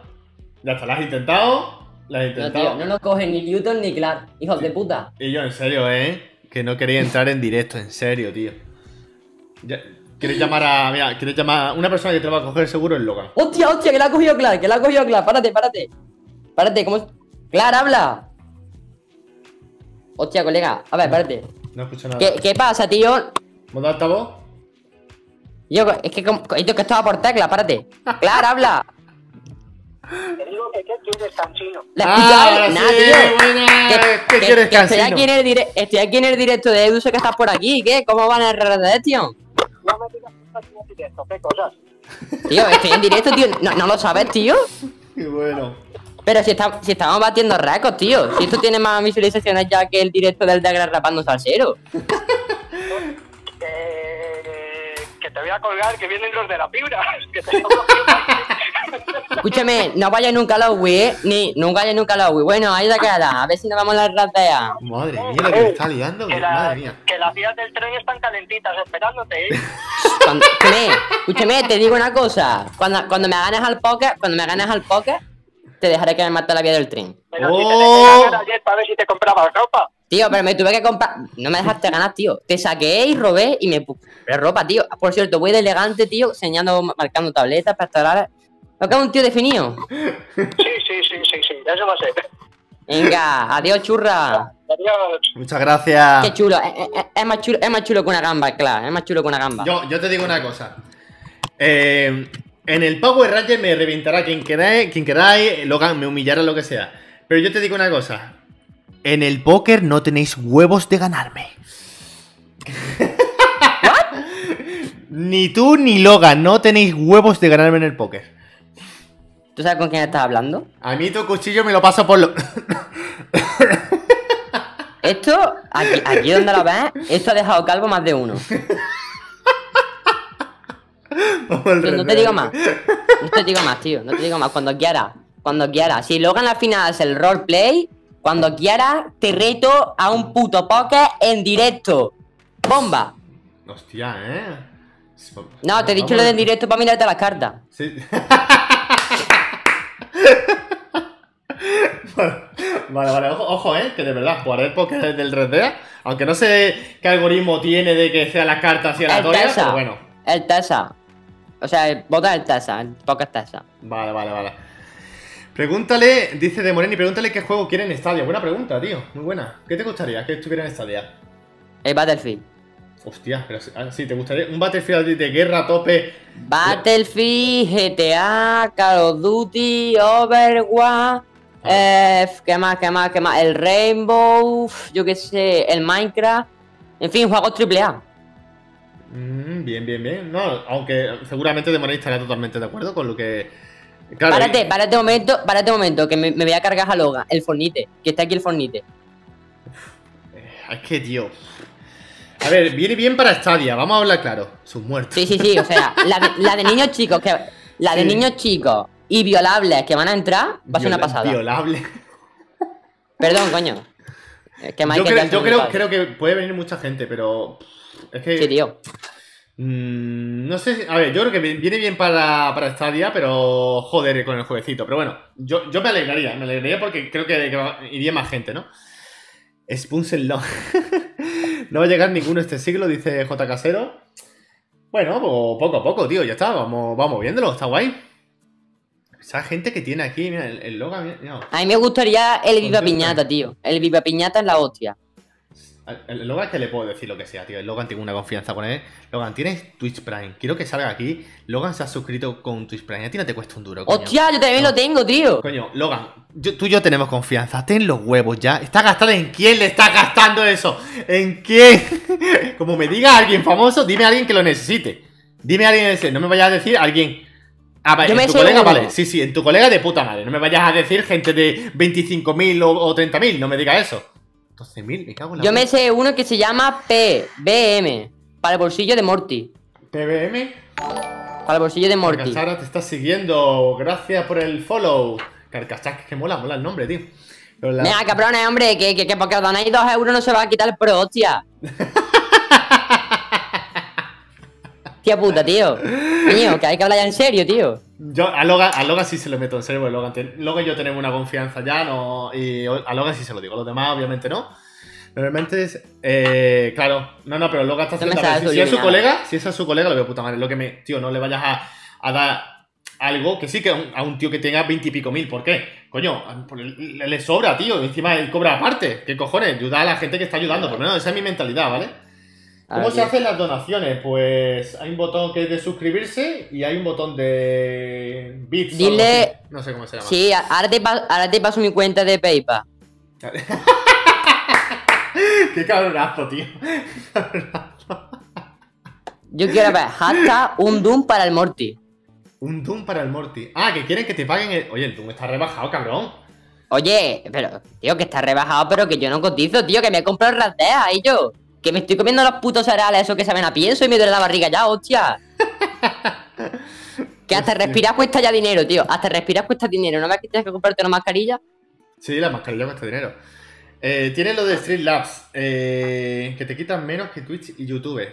Ya está, lo has intentado. No, tío, no lo coge ni Newton ni Clark. Hijos de puta. Y yo, en serio, ¿eh? Que no quería entrar en directo, en serio, tío. ¿Quieres llamar a. Mira, ¿quieres llamar a una persona que te va a coger seguro el Logan? ¡Hostia, hostia! Que la ha cogido Clark, que la ha cogido Clark. Párate, párate. Párate, ¿cómo es? Clark, habla. Hostia, colega. A ver, espérate. No escucho nada. ¿Qué, qué pasa, tío? ¿Monta altavoz? Yo, es que, esto que estaba por tecla, párate. Claro, habla. Te digo que qué quieres, cansino. ¿La ah, nada, tío. Buena. ¿Qué, quieres, que estoy, aquí en el estoy aquí en el directo de Edu, sé que estás por aquí. ¿Qué? ¿Cómo van a RD, tío? No me digas que estás en directo, ¿qué cosas? Tío, estoy en directo, tío. ¿No, no lo sabes, tío? Qué bueno. Pero si, si estamos batiendo récords, tío. Si esto tiene más visualizaciones ya que el directo del Dagger rapando salsero. [laughs] Eh, que te voy a colgar, que vienen los de la fibra. [laughs] Escúchame, no vayas nunca a la Wii, ¿eh? Ni, nunca vayas nunca a la Wii. Bueno, ahí te queda. A ver si nos vamos a la ratea. Madre mía, lo que me está liando. Que madre mía. Que las vías del tren están calentitas esperándote, ¿eh? escúchame, escúchame, te digo una cosa. Cuando, cuando me ganes al poker, cuando me ganes al poker, te dejaré que me mate la vía del tren. Pero si te ayer para ver si te compraba ropa. Tío, pero me tuve que comprar. No me dejaste ganar, tío. Te saqué y robé y me puse ropa, tío. Por cierto, voy de elegante, tío, enseñando, marcando tabletas, pastorales. Es un tío definido. Sí, sí, sí, sí, sí, eso va a ser. Venga, adiós, churra. Adiós. Muchas gracias. Qué chulo. Es, más chulo. es más chulo que una gamba, claro. Es más chulo que una gamba. Yo, yo te digo una cosa. Eh, en el Power Ranger me reventará quien queráis, quien queráis, Logan me humillará lo que sea. Pero yo te digo una cosa. En el póker no tenéis huevos de ganarme. [laughs] ni tú ni Logan no tenéis huevos de ganarme en el póker. ¿Tú sabes con quién estás hablando? A mí tu cuchillo me lo paso por lo... Esto, aquí, aquí donde lo ves, esto ha dejado calvo más de uno. no te digo más. No te digo más, tío. No te digo más. Cuando quieras. Cuando quieras. Si Logan al final es el roleplay, cuando quieras, te reto a un puto poker en directo. ¡Bomba! Hostia, ¿eh? No, te he dicho lo de en directo para mirarte las cartas. Sí. [laughs] vale, vale, ojo, ojo, eh, que de verdad, jugaré el poker del Red aunque no sé qué algoritmo tiene de que sea las cartas y aleatorias, pero bueno. El TESA. O sea, vota el TESA, el poker TESA. Vale, vale, vale. Pregúntale, dice de Moreni, pregúntale qué juego quiere en Stadia. Buena pregunta, tío, muy buena. ¿Qué te gustaría que estuviera en Stadia? El Battlefield. Hostia, pero ah, sí, ¿te gustaría un Battlefield de guerra a tope? Battlefield, GTA, Call of Duty, Overwatch, ah. eh, ¿qué más, qué más, qué más? El Rainbow, yo qué sé, el Minecraft, en fin, juegos AAA. Mm, bien, bien, bien. No, aunque seguramente de estaría totalmente de acuerdo con lo que. Claro, párate, párate un momento, párate un momento, que me, voy a cargar a Logan, el Fornite, que está aquí el Fornite. Es que, tío. A ver, viene bien para Stadia, vamos a hablar claro. Sus muertos. Sí, sí, sí, o sea, la de, niños chicos, que. La de niños chicos y violables que van a entrar, va a ser una pasada. Violable. Perdón, coño. que yo, creo, yo creo, creo, que puede venir mucha gente, pero. Es que. Sí, tío. Mm, no sé, a ver, yo creo que viene bien para, para Stadia, pero joder con el jueguecito. Pero bueno, yo, yo me alegraría, me alegraría porque creo que, iría más gente, ¿no? Spunsenlo. no va a llegar ninguno este siglo, dice J. Casero. Bueno, pues poco a poco, tío, ya está, vamos, vamos viéndolo, está guay. Esa gente que tiene aquí, mira, el, logo. A mí me gustaría el Viva Piñata, tío. El Viva Piñata es la hostia. El Logan que le puedo decir lo que sea, tío. El Logan tengo una confianza con él. Logan, tienes Twitch Prime. Quiero que salga aquí. Logan se ha suscrito con Twitch Prime. A ti no te cuesta un duro. Coño. ¡Hostia! Yo también lo tengo, tío. Coño, Logan, tú y yo tenemos confianza. Ten los huevos ya. ¿Está gastando en quién le está gastando eso? ¿En quién? [laughs] Como me diga alguien famoso, dime a alguien que lo necesite. Dime a alguien ese. No me vayas a decir alguien. Ah, en tu colega, vale. Sí, sí, en tu colega de puta madre. No me vayas a decir gente de 25.000 o, o 30.000. No me digas eso. 12.000, me cago en la Yo me sé uno que se llama PBM, para el bolsillo de Morty. ¿PBM? Para el bolsillo de Morty. Carcachara te está siguiendo, gracias por el follow. Carcachac, que mola, mola el nombre, tío. Pero la... Mira, cabrones, hombre, que, que, que porque os donáis dos euros no se va a quitar el pro, hostia. [laughs] Tía puta, tío. Mío, que hay que hablar ya en serio, tío. Yo a Logan, a Logan sí se lo meto en serio, porque Logan, Logan y yo tenemos una confianza ya, no, y a Logan sí se lo digo, a los demás obviamente no. Normalmente es, eh, claro, no, no, pero Logan está haciendo... Si, si, es su colega, si es a su colega, lo veo puta madre. Lo que me, tío, no le vayas a, a dar algo que sí que a un, tío que tenga veintipico mil. ¿Por qué? Coño, le, le, sobra, tío. Encima él cobra aparte. ¿Qué cojones? Ayuda a la gente que está ayudando. Por lo menos esa es mi mentalidad, ¿vale? ¿Cómo se hacen las donaciones? Pues hay un botón que es de suscribirse y hay un botón de bits. Dile. No sé cómo se llama. Sí, ahora te, ahora te paso mi cuenta de PayPal. [laughs] Qué cabronazo, tío. [laughs] Yo quiero ver, hashtag un Doom para el Morty. Un Doom para el Morty. Ah, que quieren que te paguen el. Oye, el Doom está rebajado, cabrón. Oye, pero, tío, que está rebajado, pero que yo no cotizo, tío, que me he comprado rateas y yo. Que me estoy comiendo los putos cereales esos que saben a pienso y me duele la barriga ya, hostia. [laughs] que hasta respirar cuesta ya dinero, tío. Hasta respirar cuesta dinero. ¿No me que tienes que comprarte una mascarilla? Sí, la mascarilla cuesta dinero. Eh, tiene lo de Streamlabs, eh, que te quitan menos que Twitch y YouTube.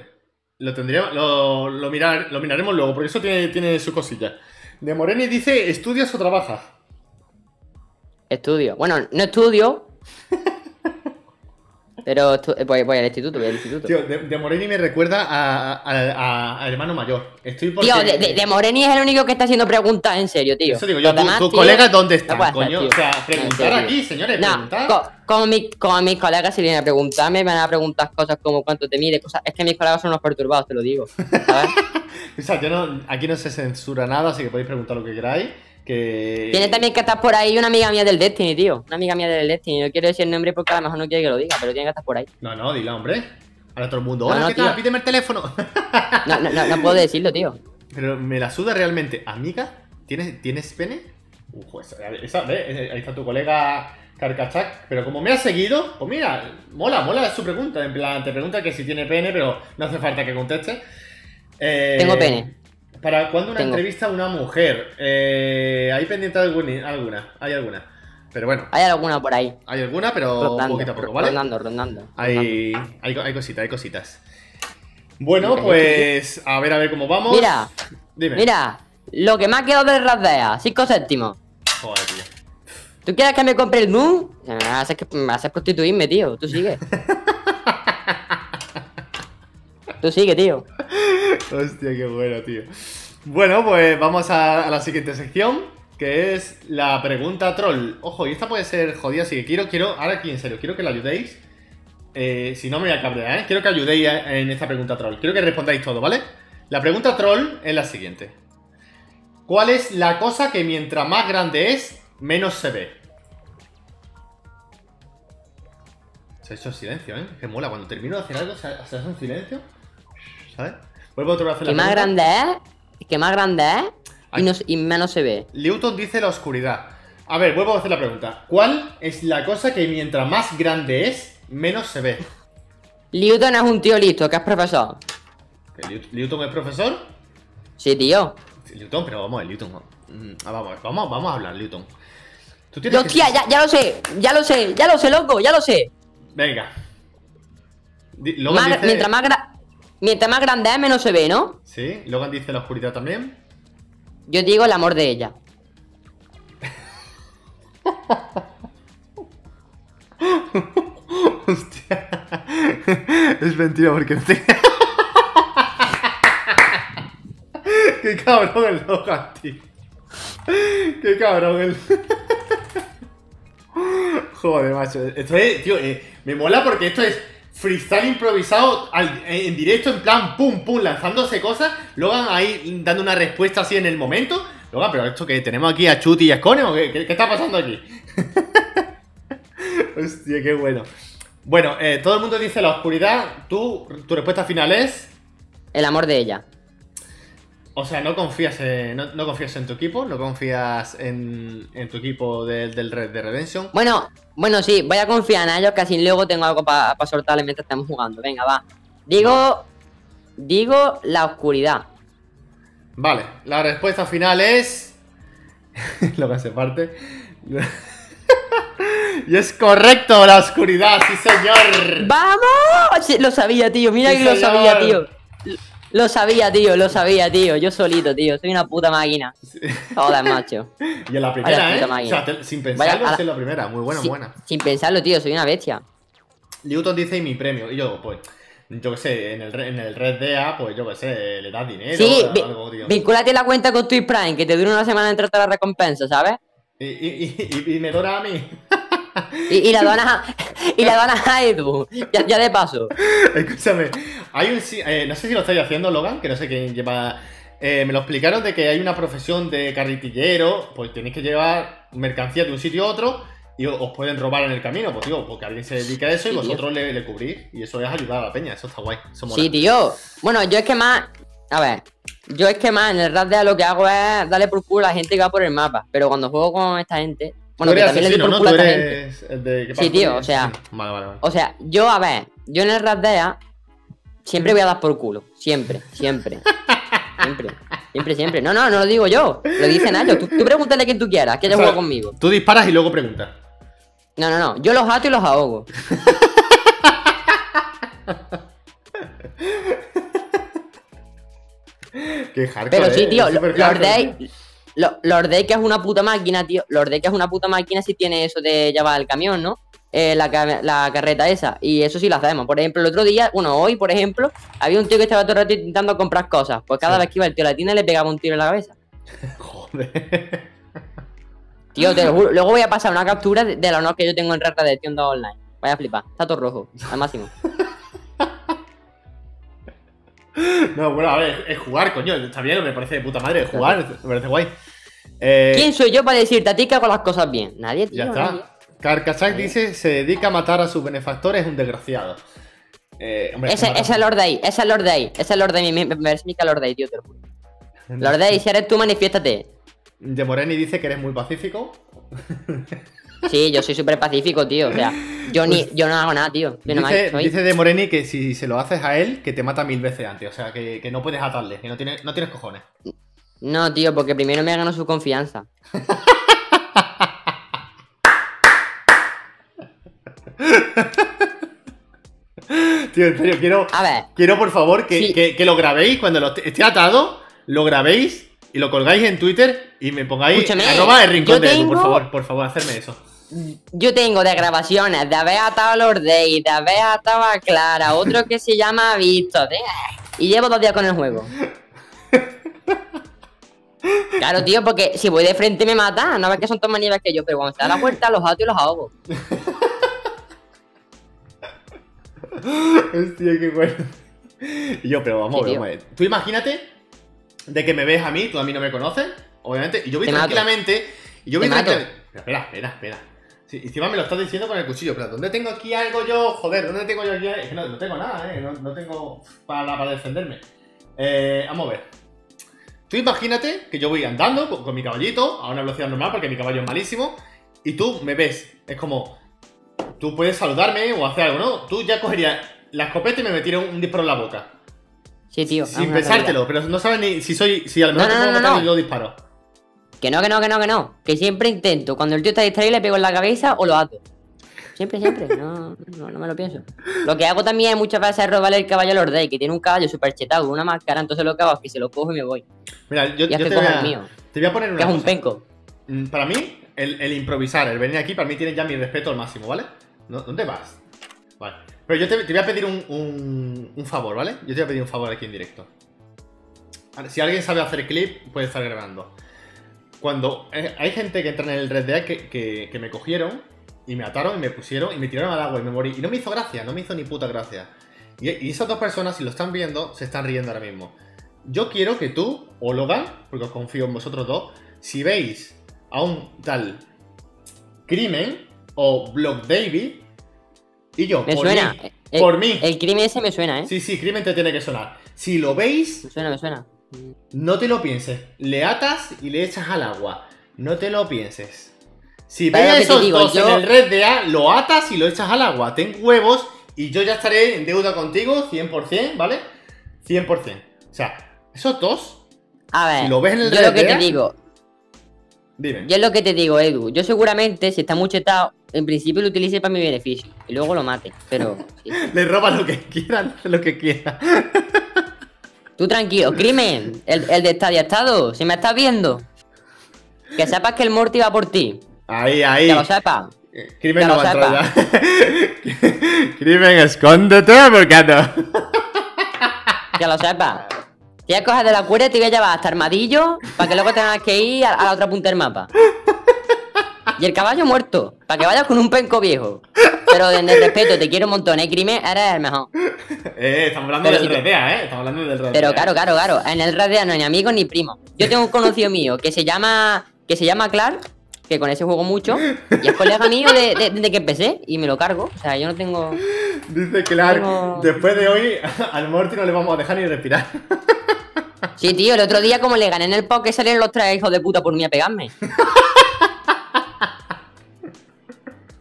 Lo tendríamos, lo, lo, mirar, lo miraremos luego, porque eso tiene, tiene su cosilla. De Moreni dice, ¿estudias o trabajas? Estudio. Bueno, no estudio. [laughs] Pero eh, voy, voy, al instituto, voy al instituto. Tío, de, Moreni me recuerda a, a, hermano mayor. Estoy Tío, de, Moreni es el único que está haciendo preguntas en serio, tío. Eso digo yo, ¿tus colegas dónde están, coño? o sea, preguntar aquí, señores, no, preguntar. como, mi, como mis colegas si vienen a preguntarme, me van a preguntar cosas como cuánto te mide, cosas. Es que mis colegas son unos perturbados, te lo digo. ¿sabes? [laughs] o sea, yo no, aquí no se censura nada, así que podéis preguntar lo que queráis. Tiene también que estar por ahí una amiga mía del Destiny, tío. Una amiga mía del Destiny. No quiero decir el nombre porque a lo mejor no quiere que lo diga, pero tiene que estar por ahí. No, no, dila, hombre. Ahora todo el mundo. Hola, ¿qué tal? Pídeme el teléfono. no, no, no, puedo decirlo, tío. Pero me la suda realmente. Amiga, ¿tienes, ¿tienes pene? Uf, esa, Ahí está tu colega Carcachac. Pero como me ha seguido, pues mira, mola, mola su pregunta. En plan, te pregunta que si tiene pene, pero no hace falta que conteste. Eh, Tengo pene. ¿Para cuándo una entrevista a una mujer? Eh, ¿Hay pendiente alguna? Hay alguna. Pero bueno. Hay alguna por ahí. Hay alguna, pero un poquito a poco, ¿vale? Rondando, rondando. Hay, hay, hay cositas, hay cositas. Bueno, pues a ver, a ver cómo vamos. Mira, Dime. mira, lo que me ha quedado de Razdea, 5 séptimos. Joder, tío. ¿Tú quieres que me compre el Moon? Me vas a prostituirme, tío. Tú sigue. [laughs] Tú sigue, tío. Hostia, qué bueno, tío. Bueno, pues vamos a, la siguiente sección, que es la pregunta troll. Ojo, y esta puede ser jodida, así que quiero, quiero, ahora aquí en serio, quiero que la ayudéis. Eh, si no me voy a cabrear, ¿eh? Quiero que ayudéis en esta pregunta troll. Quiero que respondáis todo, ¿vale? La pregunta troll es la siguiente. ¿Cuál es la cosa que mientras más grande es, menos se ve? Se ha hecho silencio, ¿eh? Que mola, cuando termino de hacer algo se hace un silencio. ¿Sabes? Vuelvo otra vez a hacer la ¿Qué más grande es? ¿Qué más grande es? Y, menos se ve. Newton dice la oscuridad. A ver, vuelvo a hacer la pregunta. ¿Cuál es la cosa que mientras más grande es, menos se ve? Newton es un tío listo, que es profesor. ¿Newton es profesor? Sí, tío. Newton, pero vamos, Newton. Mm, ah, vamos, vamos, vamos a hablar, Newton. ¿Tú Hostia, ya, ya lo sé, ya lo sé, ya lo sé, loco, ya lo sé. Venga. Mientras más grande Mientras más grande es, menos se ve, ¿no? Sí, Logan dice la oscuridad también. Yo digo el amor de ella. [laughs] Hostia. Es mentira porque no te. [laughs] Qué cabrón el Logan, tío. Qué cabrón el. [laughs] Joder, macho. Esto es, tío, eh, me mola porque esto es freestyle improvisado en directo, en plan pum pum, lanzándose cosas. Logan ahí dando una respuesta así en el momento. Logan, pero esto que tenemos aquí a Chuti y a Scone, ¿o qué, está pasando aquí? [laughs] Hostia, qué bueno. Bueno, eh, todo el mundo dice la oscuridad. Tú, tu respuesta final es. El amor de ella. O sea, no confías en, no, confías en tu equipo, no confías en, tu equipo del Red de Redemption. Bueno, bueno, sí, voy a confiar en ellos, que así luego tengo algo para pa soltarle mientras estamos jugando. Venga, va. Digo. Digo la oscuridad. Vale, la respuesta final es. [laughs] lo que hace parte. [laughs] y es correcto, la oscuridad, sí señor. ¡Vamos! Lo sabía, tío. Mira que lo sabía, tío. Lo sabía, tío, lo sabía, tío. Yo solito, tío. Soy una puta máquina. [laughs] Joder, macho. Y en la primera, ¿eh? O sea, sin pensarlo, es la primera. Muy buena, buena. Sin pensarlo, tío. Soy una bestia. Newton dice, y mi premio. Y yo, pues, yo qué sé, en el, en el Red DEA, pues yo qué sé, le das dinero sí, o algo, tío. Vincúlate la cuenta con Twitch Prime, que te dura una semana entre todas las recompensas, ¿sabes? Y, y, y, y me dura a mí. [laughs] [laughs] Y, la dona y la dona a Edu, ya, de paso. Escúchame, hay un eh, no sé si lo estáis haciendo, Logan, que no sé quién lleva. Eh, me lo explicaron de que hay una profesión de carretillero, pues tenéis que llevar mercancía de un sitio a otro y os pueden robar en el camino, pues tío, porque alguien se dedica a eso y vosotros le, cubrís. Y eso es ayudar a la peña, eso está guay. sí, tío. Bueno, yo es que más. A ver, yo es que más en el Red lo que hago es darle por culo a la gente que va por el mapa. Pero cuando juego con esta gente, bueno, que también le por culo a esta gente. sí, tío, o sea. Vale, vale, vale. O sea, yo, a ver, yo en el Razdea siempre voy a dar por culo. Siempre, siempre. [laughs] siempre. Siempre, siempre. No, no, no lo digo yo. Lo dicen ellos. Tú, tú pregúntale a quien tú quieras, que haya jugado conmigo. Tú disparas y luego preguntas. No, no, no. Yo los ato y los ahogo. [laughs] Qué hardcore, Pero sí, tío, los Day, Lord Day que es una puta máquina, tío. Lord Day que es una puta máquina si tiene eso de llevar el camión, ¿no? Eh, la, carreta esa. Y eso sí lo hacemos. Por ejemplo, el otro día, bueno, hoy, por ejemplo, había un tío que estaba todo el rato intentando comprar cosas. Pues cada vez que iba el tío a la tienda le pegaba un tiro en la cabeza. [laughs] Joder. [laughs] Tío, te lo juro. Luego voy a pasar una captura de, la honor que yo tengo en Red de tienda online. Vaya a flipar. Está todo rojo, al máximo. [laughs] No, bueno, a ver, es jugar, coño. Está bien, me parece de puta madre. Jugar, me parece guay. Eh, ¿Quién soy yo para decirte a ti que hago las cosas bien? Nadie, tío. Ya está. Carcachak dice: se dedica a matar a sus benefactores, es un desgraciado. Eh, ese, es el Lord Day, ese es el Lord Day, ese es el Lord Day, me, Lord Day, tío, te lo juro. [laughs] Lord Day, si eres tú, manifiéstate. De Moreni dice que eres muy pacífico. [laughs] Sí, yo soy súper pacífico, tío. O sea, yo, ni, pues yo no hago nada, tío. dice, de Moreni que si se lo haces a él, que te mata mil veces antes. O sea, que, no puedes atarle, que no tienes, no tienes cojones. No, tío, porque primero me ganado su confianza. [laughs] Tío, en serio, quiero. A ver. Quiero, por favor, que, lo grabéis cuando lo esté atado. Lo grabéis y lo colgáis en Twitter y me pongáis Escúchame, arroba el rincón de por favor, por favor, hacerme eso. Yo tengo de grabaciones de haber atado a Lord Day, de haber atado a Clara, otro que se llama Visto, y llevo dos días con el juego. [laughs] Claro, tío, porque si voy de frente me mata, no ves que son todos más niveles que yo, pero cuando está a la puerta los ato y los ahogo. [laughs] Hostia, qué bueno. Y yo, pero vamos, a ver. Tú imagínate de que me ves a mí, tú a mí no me conoces, obviamente, y yo voy tranquilamente. Y yo voy tranquilamente. Espera, espera, espera. Sí, encima me lo estás diciendo con el cuchillo, pero ¿dónde tengo aquí algo yo? Joder, ¿dónde tengo yo aquí? Es que no, tengo nada, ¿eh? No, tengo para, para defenderme. Eh, vamos a ver. Tú imagínate que yo voy andando con, mi caballito a una velocidad normal porque mi caballo es malísimo y tú me ves. Es como, tú puedes saludarme o hacer algo, ¿no? Tú ya cogerías la escopeta y me metieras un disparo en la boca. Sí, tío. Sin pensártelo, pero no sabes ni si soy. Si a lo mejor no, te puedo y yo disparo. Que no, que no, que no, que no. Que siempre intento. Cuando el tío está distraído le pego en la cabeza o lo ato. Siempre, siempre. No, no, no me lo pienso. Lo que hago también muchas veces es robarle el caballo a Lord Day, que tiene un caballo súper chetado, una máscara. Entonces lo que hago es que se lo cojo y me voy. Mira, yo, yo te, voy a, mío, te voy a poner una. Que es un penco. Mm, para mí, el, el, improvisar, el venir aquí, para mí tiene ya mi respeto al máximo, ¿vale? ¿Dónde vas? Vale. Pero yo te, te voy a pedir un, un, un favor, ¿vale? Yo te voy a pedir un favor aquí en directo. Si alguien sabe hacer clip, puede estar grabando. Cuando eh, hay gente que entra en el Red Dead que, que, me cogieron y me ataron y me pusieron y me tiraron al agua y me morí. Y no me hizo gracia, no me hizo ni puta gracia. Y, esas dos personas, si lo están viendo, se están riendo ahora mismo. Yo quiero que tú, o Logan, porque os confío en vosotros dos, si veis a un tal Crimen o Block David, y yo, me suena. por mí. El crimen ese me suena, ¿eh? Sí, sí, crimen te tiene que sonar. Si lo veis. Me suena, me suena. No te lo pienses. Le atas y le echas al agua. No te lo pienses. Si ves a esos dos en el red de A, lo atas y lo echas al agua. Ten huevos y yo ya estaré en deuda contigo 100%, ¿vale? 100%. O sea, esos dos. A ver, si lo ves en el yo lo que te digo. Dime. Yo es lo que te digo, Edu. Yo seguramente, si está muy chetado, en principio lo utilice para mi beneficio. Y luego lo mate. Pero. [laughs] Le roba lo que quieran, lo que quiera. Tú tranquilo, crimen. El, el de Estadio Estado, si me estás viendo. Que sepas que el Morty va por ti. Ahí, ahí. Que lo sepas. Crimen no va a entrar ya. Crimen, escóndete, porque no. [laughs] Que lo sepas. Te voy a coger de la cuerda y te voy a llevar hasta Armadillo para que luego tengas que ir a, la otra punta del mapa. Y el caballo muerto, para que vayas con un penco viejo. Pero en el respeto, te quiero un montón, ¿eh, Crimen? Eres el mejor. Eh, estamos hablando del Redea, ¿eh? Estamos hablando del Redea. Pero claro, claro, claro. En el Redea no hay ni amigos ni primos. Yo tengo un conocido mío que se llama. que se llama Clark, que con ese juego mucho. Y es colega mío desde de, que empecé y me lo cargo. O sea, yo no tengo. Dice Clark, después de hoy, [laughs] al Morty no le vamos a dejar ni respirar. [laughs] Sí, tío, el otro día como le gané en el que salieron los tres hijos de puta por mí a pegarme. [laughs]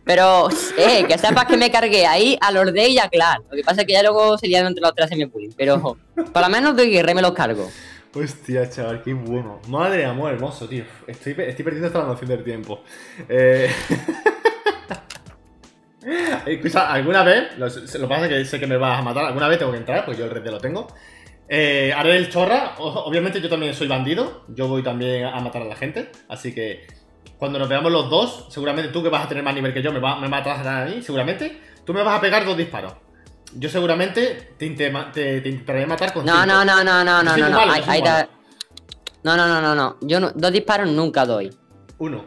Pero, eh, que sepas que me cargué ahí a los de ella, claro. Lo que pasa es que ya luego se entre los tres me bullying. Pero, por lo menos de guerra me los cargo. Hostia, chaval, qué bueno. Madre de amor, hermoso, tío. Estoy, perdiendo esta noción del tiempo. Eh... [laughs] Escucha, ¿alguna vez? Lo, que pasa es que sé que me vas a matar. ¿Alguna vez tengo que entrar? Pues yo el red de lo tengo. Eh, haré el chorra. obviamente yo también soy bandido. Yo voy también a matar a la gente. Así que cuando nos veamos los dos, seguramente tú que vas a tener más nivel que yo, me, va, me matas a mí, seguramente. Tú me vas a pegar dos disparos. Yo seguramente te, intentaré matar con No, no, no, no, no, no, no, no. No, no, no, no, no. Yo no, dos disparos nunca doy. Uno.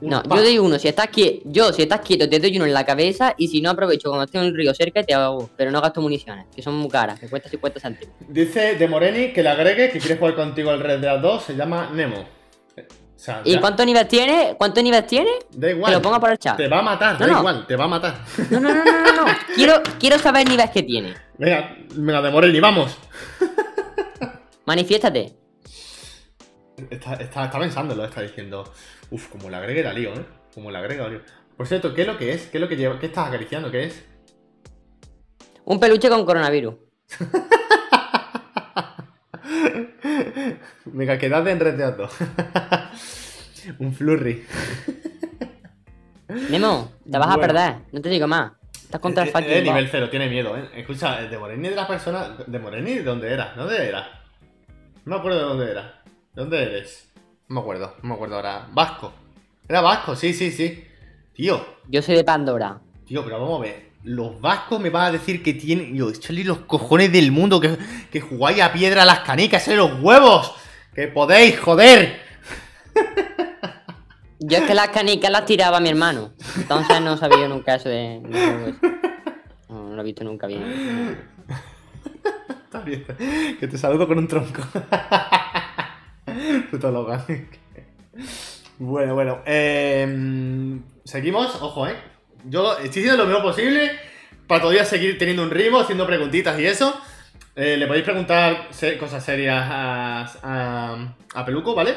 no, yo doy uno. Si estás quieto, yo, si estás quieto, te doy uno en la cabeza. Y si no, aprovecho cuando en un río cerca te hago. Pero no gasto municiones, que son muy caras, que cuesta 50 céntimos. Dice de Moreni que le agregue que quieres jugar contigo el Red Dead 2. Se llama Nemo. ¿Y cuánto nivel tiene? ¿Cuánto nivel tiene? Da igual. Te lo pongo por el chat. Te va a matar, da igual, te va a matar. No, no, no, no, no. [laughs] quiero, quiero saber el nivel que tiene. Venga, venga, de Morelli, vamos. Manifiéstate. Está, está, está pensándolo, está diciendo. Uf, como le agregue la lío, ¿eh? Como le agrega la lío. Por cierto, ¿qué es lo que es? ¿Qué es lo que lleva? ¿Qué estás acariciando? ¿Qué es? Un peluche con coronavirus. [laughs] Venga, quedad enredeado. [laughs] Un flurry. Nemo, te vas a perder, no te digo más. Estás contra el fucking. Es nivel cero, tiene miedo, eh. Escucha, de Moreni de la persona. ¿De Moreni de dónde era? ¿Dónde era? No me acuerdo de dónde era. ¿De dónde eres? No me acuerdo, no me acuerdo ahora. Vasco. Era vasco, sí, sí, sí. Tío. Yo soy de Pandora. Tío, pero vamos a ver los vascos me van a decir que tienen. Yo, echarle los cojones del mundo, que, que jugáis a piedra a las canicas, ¡eh, los huevos! ¡Que podéis, joder! [laughs] Yo es que las canicas las tiraba mi hermano. Entonces no sabía nunca eso de. No, no lo he visto nunca bien. Está bien. Que te saludo con un tronco. Bueno, bueno. Eh, Seguimos, ojo, eh yo estoy haciendo lo mejor posible para todavía seguir teniendo un ritmo, haciendo preguntitas y eso. Eh, le podéis preguntar cosas serias a, a, Peluco, ¿vale?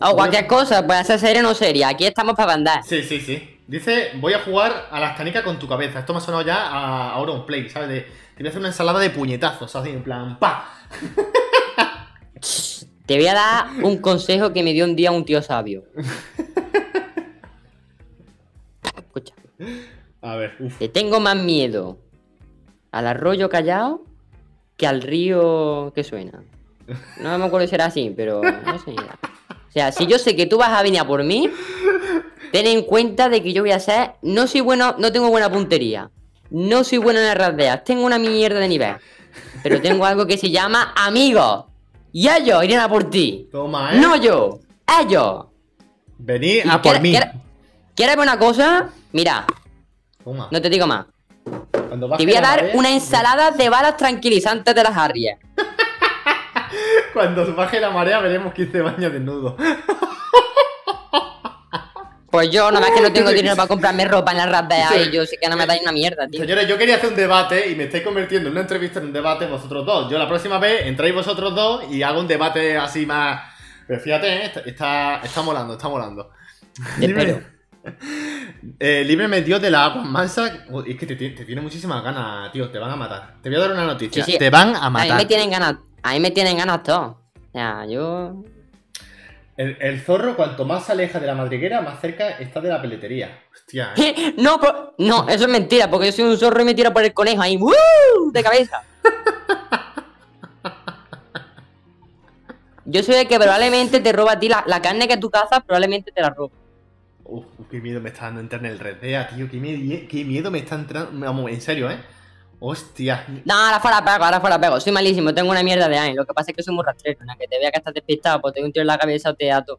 O cualquier cosa, puede ser seria o no seria. Aquí estamos para andar. Sí, sí, sí. Dice, voy a jugar a las canicas con tu cabeza. Esto me ha sonado ya a, a un Play, ¿sabes? De, te voy a hacer una ensalada de puñetazos, así, en plan, ¡pa! [laughs] Te voy a dar un consejo que me dio un día un tío sabio. A ver, uff. Le tengo más miedo al arroyo callado que al río que suena. No me acuerdo si era así, pero no sé. Sea, si yo sé que tú vas a venir a por mí, ten en cuenta de que yo voy a ser. No soy bueno, no tengo buena puntería. No soy bueno en las radeas. Tengo una mierda de nivel. Pero tengo algo que se llama amigos. Y ellos irían a por ti. Toma, ¿eh? No yo. Ellos. Vení a por mí. ¿Quieres una cosa? Mira. No te digo más. te voy a dar una ensalada de balas tranquilizantes de las Harrier. Cuando baje la marea veremos 15 baños desnudo. [laughs] Pues yo, nada más que no tengo dinero para comprarme ropa en la rapea y yo sé que no me dais una mierda, tío. Señores, yo quería hacer un debate y me estáis convirtiendo en una entrevista en un debate vosotros dos. Yo la próxima vez entráis vosotros dos y hago un debate así más. Pero fíjate, ¿eh? está, está, molando, está molando. Libre, [laughs] eh, libre me dio de la agua mansa. Es que te, tiene muchísimas ganas, tío. Te van a matar. Te voy a dar una noticia. Te van a matar. A mí me tienen ganas. A mí me tienen ganas todos. O sea, yo. El, zorro, cuanto más se aleja de la madriguera, más cerca está de la peletería. Hostia, ¿eh? [laughs] No, no, eso es mentira, porque yo soy un zorro y me tiro por el conejo ahí, ¡Woo! De cabeza. [laughs] yo soy el que probablemente te roba a ti la, carne que tú cazas, probablemente te la roba. Uf, qué miedo me está dando entrar en el Red tío. Qué, miedo, qué miedo me está entrando. Vamos, en serio, ¿eh? Hostia. No, ahora fuera pego, ahora fuera pego. Soy malísimo, tengo una mierda de años. Lo que pasa es que soy muy rastrero. Una que te vea que estás despistado, pues te un tiro en la cabeza o te ato.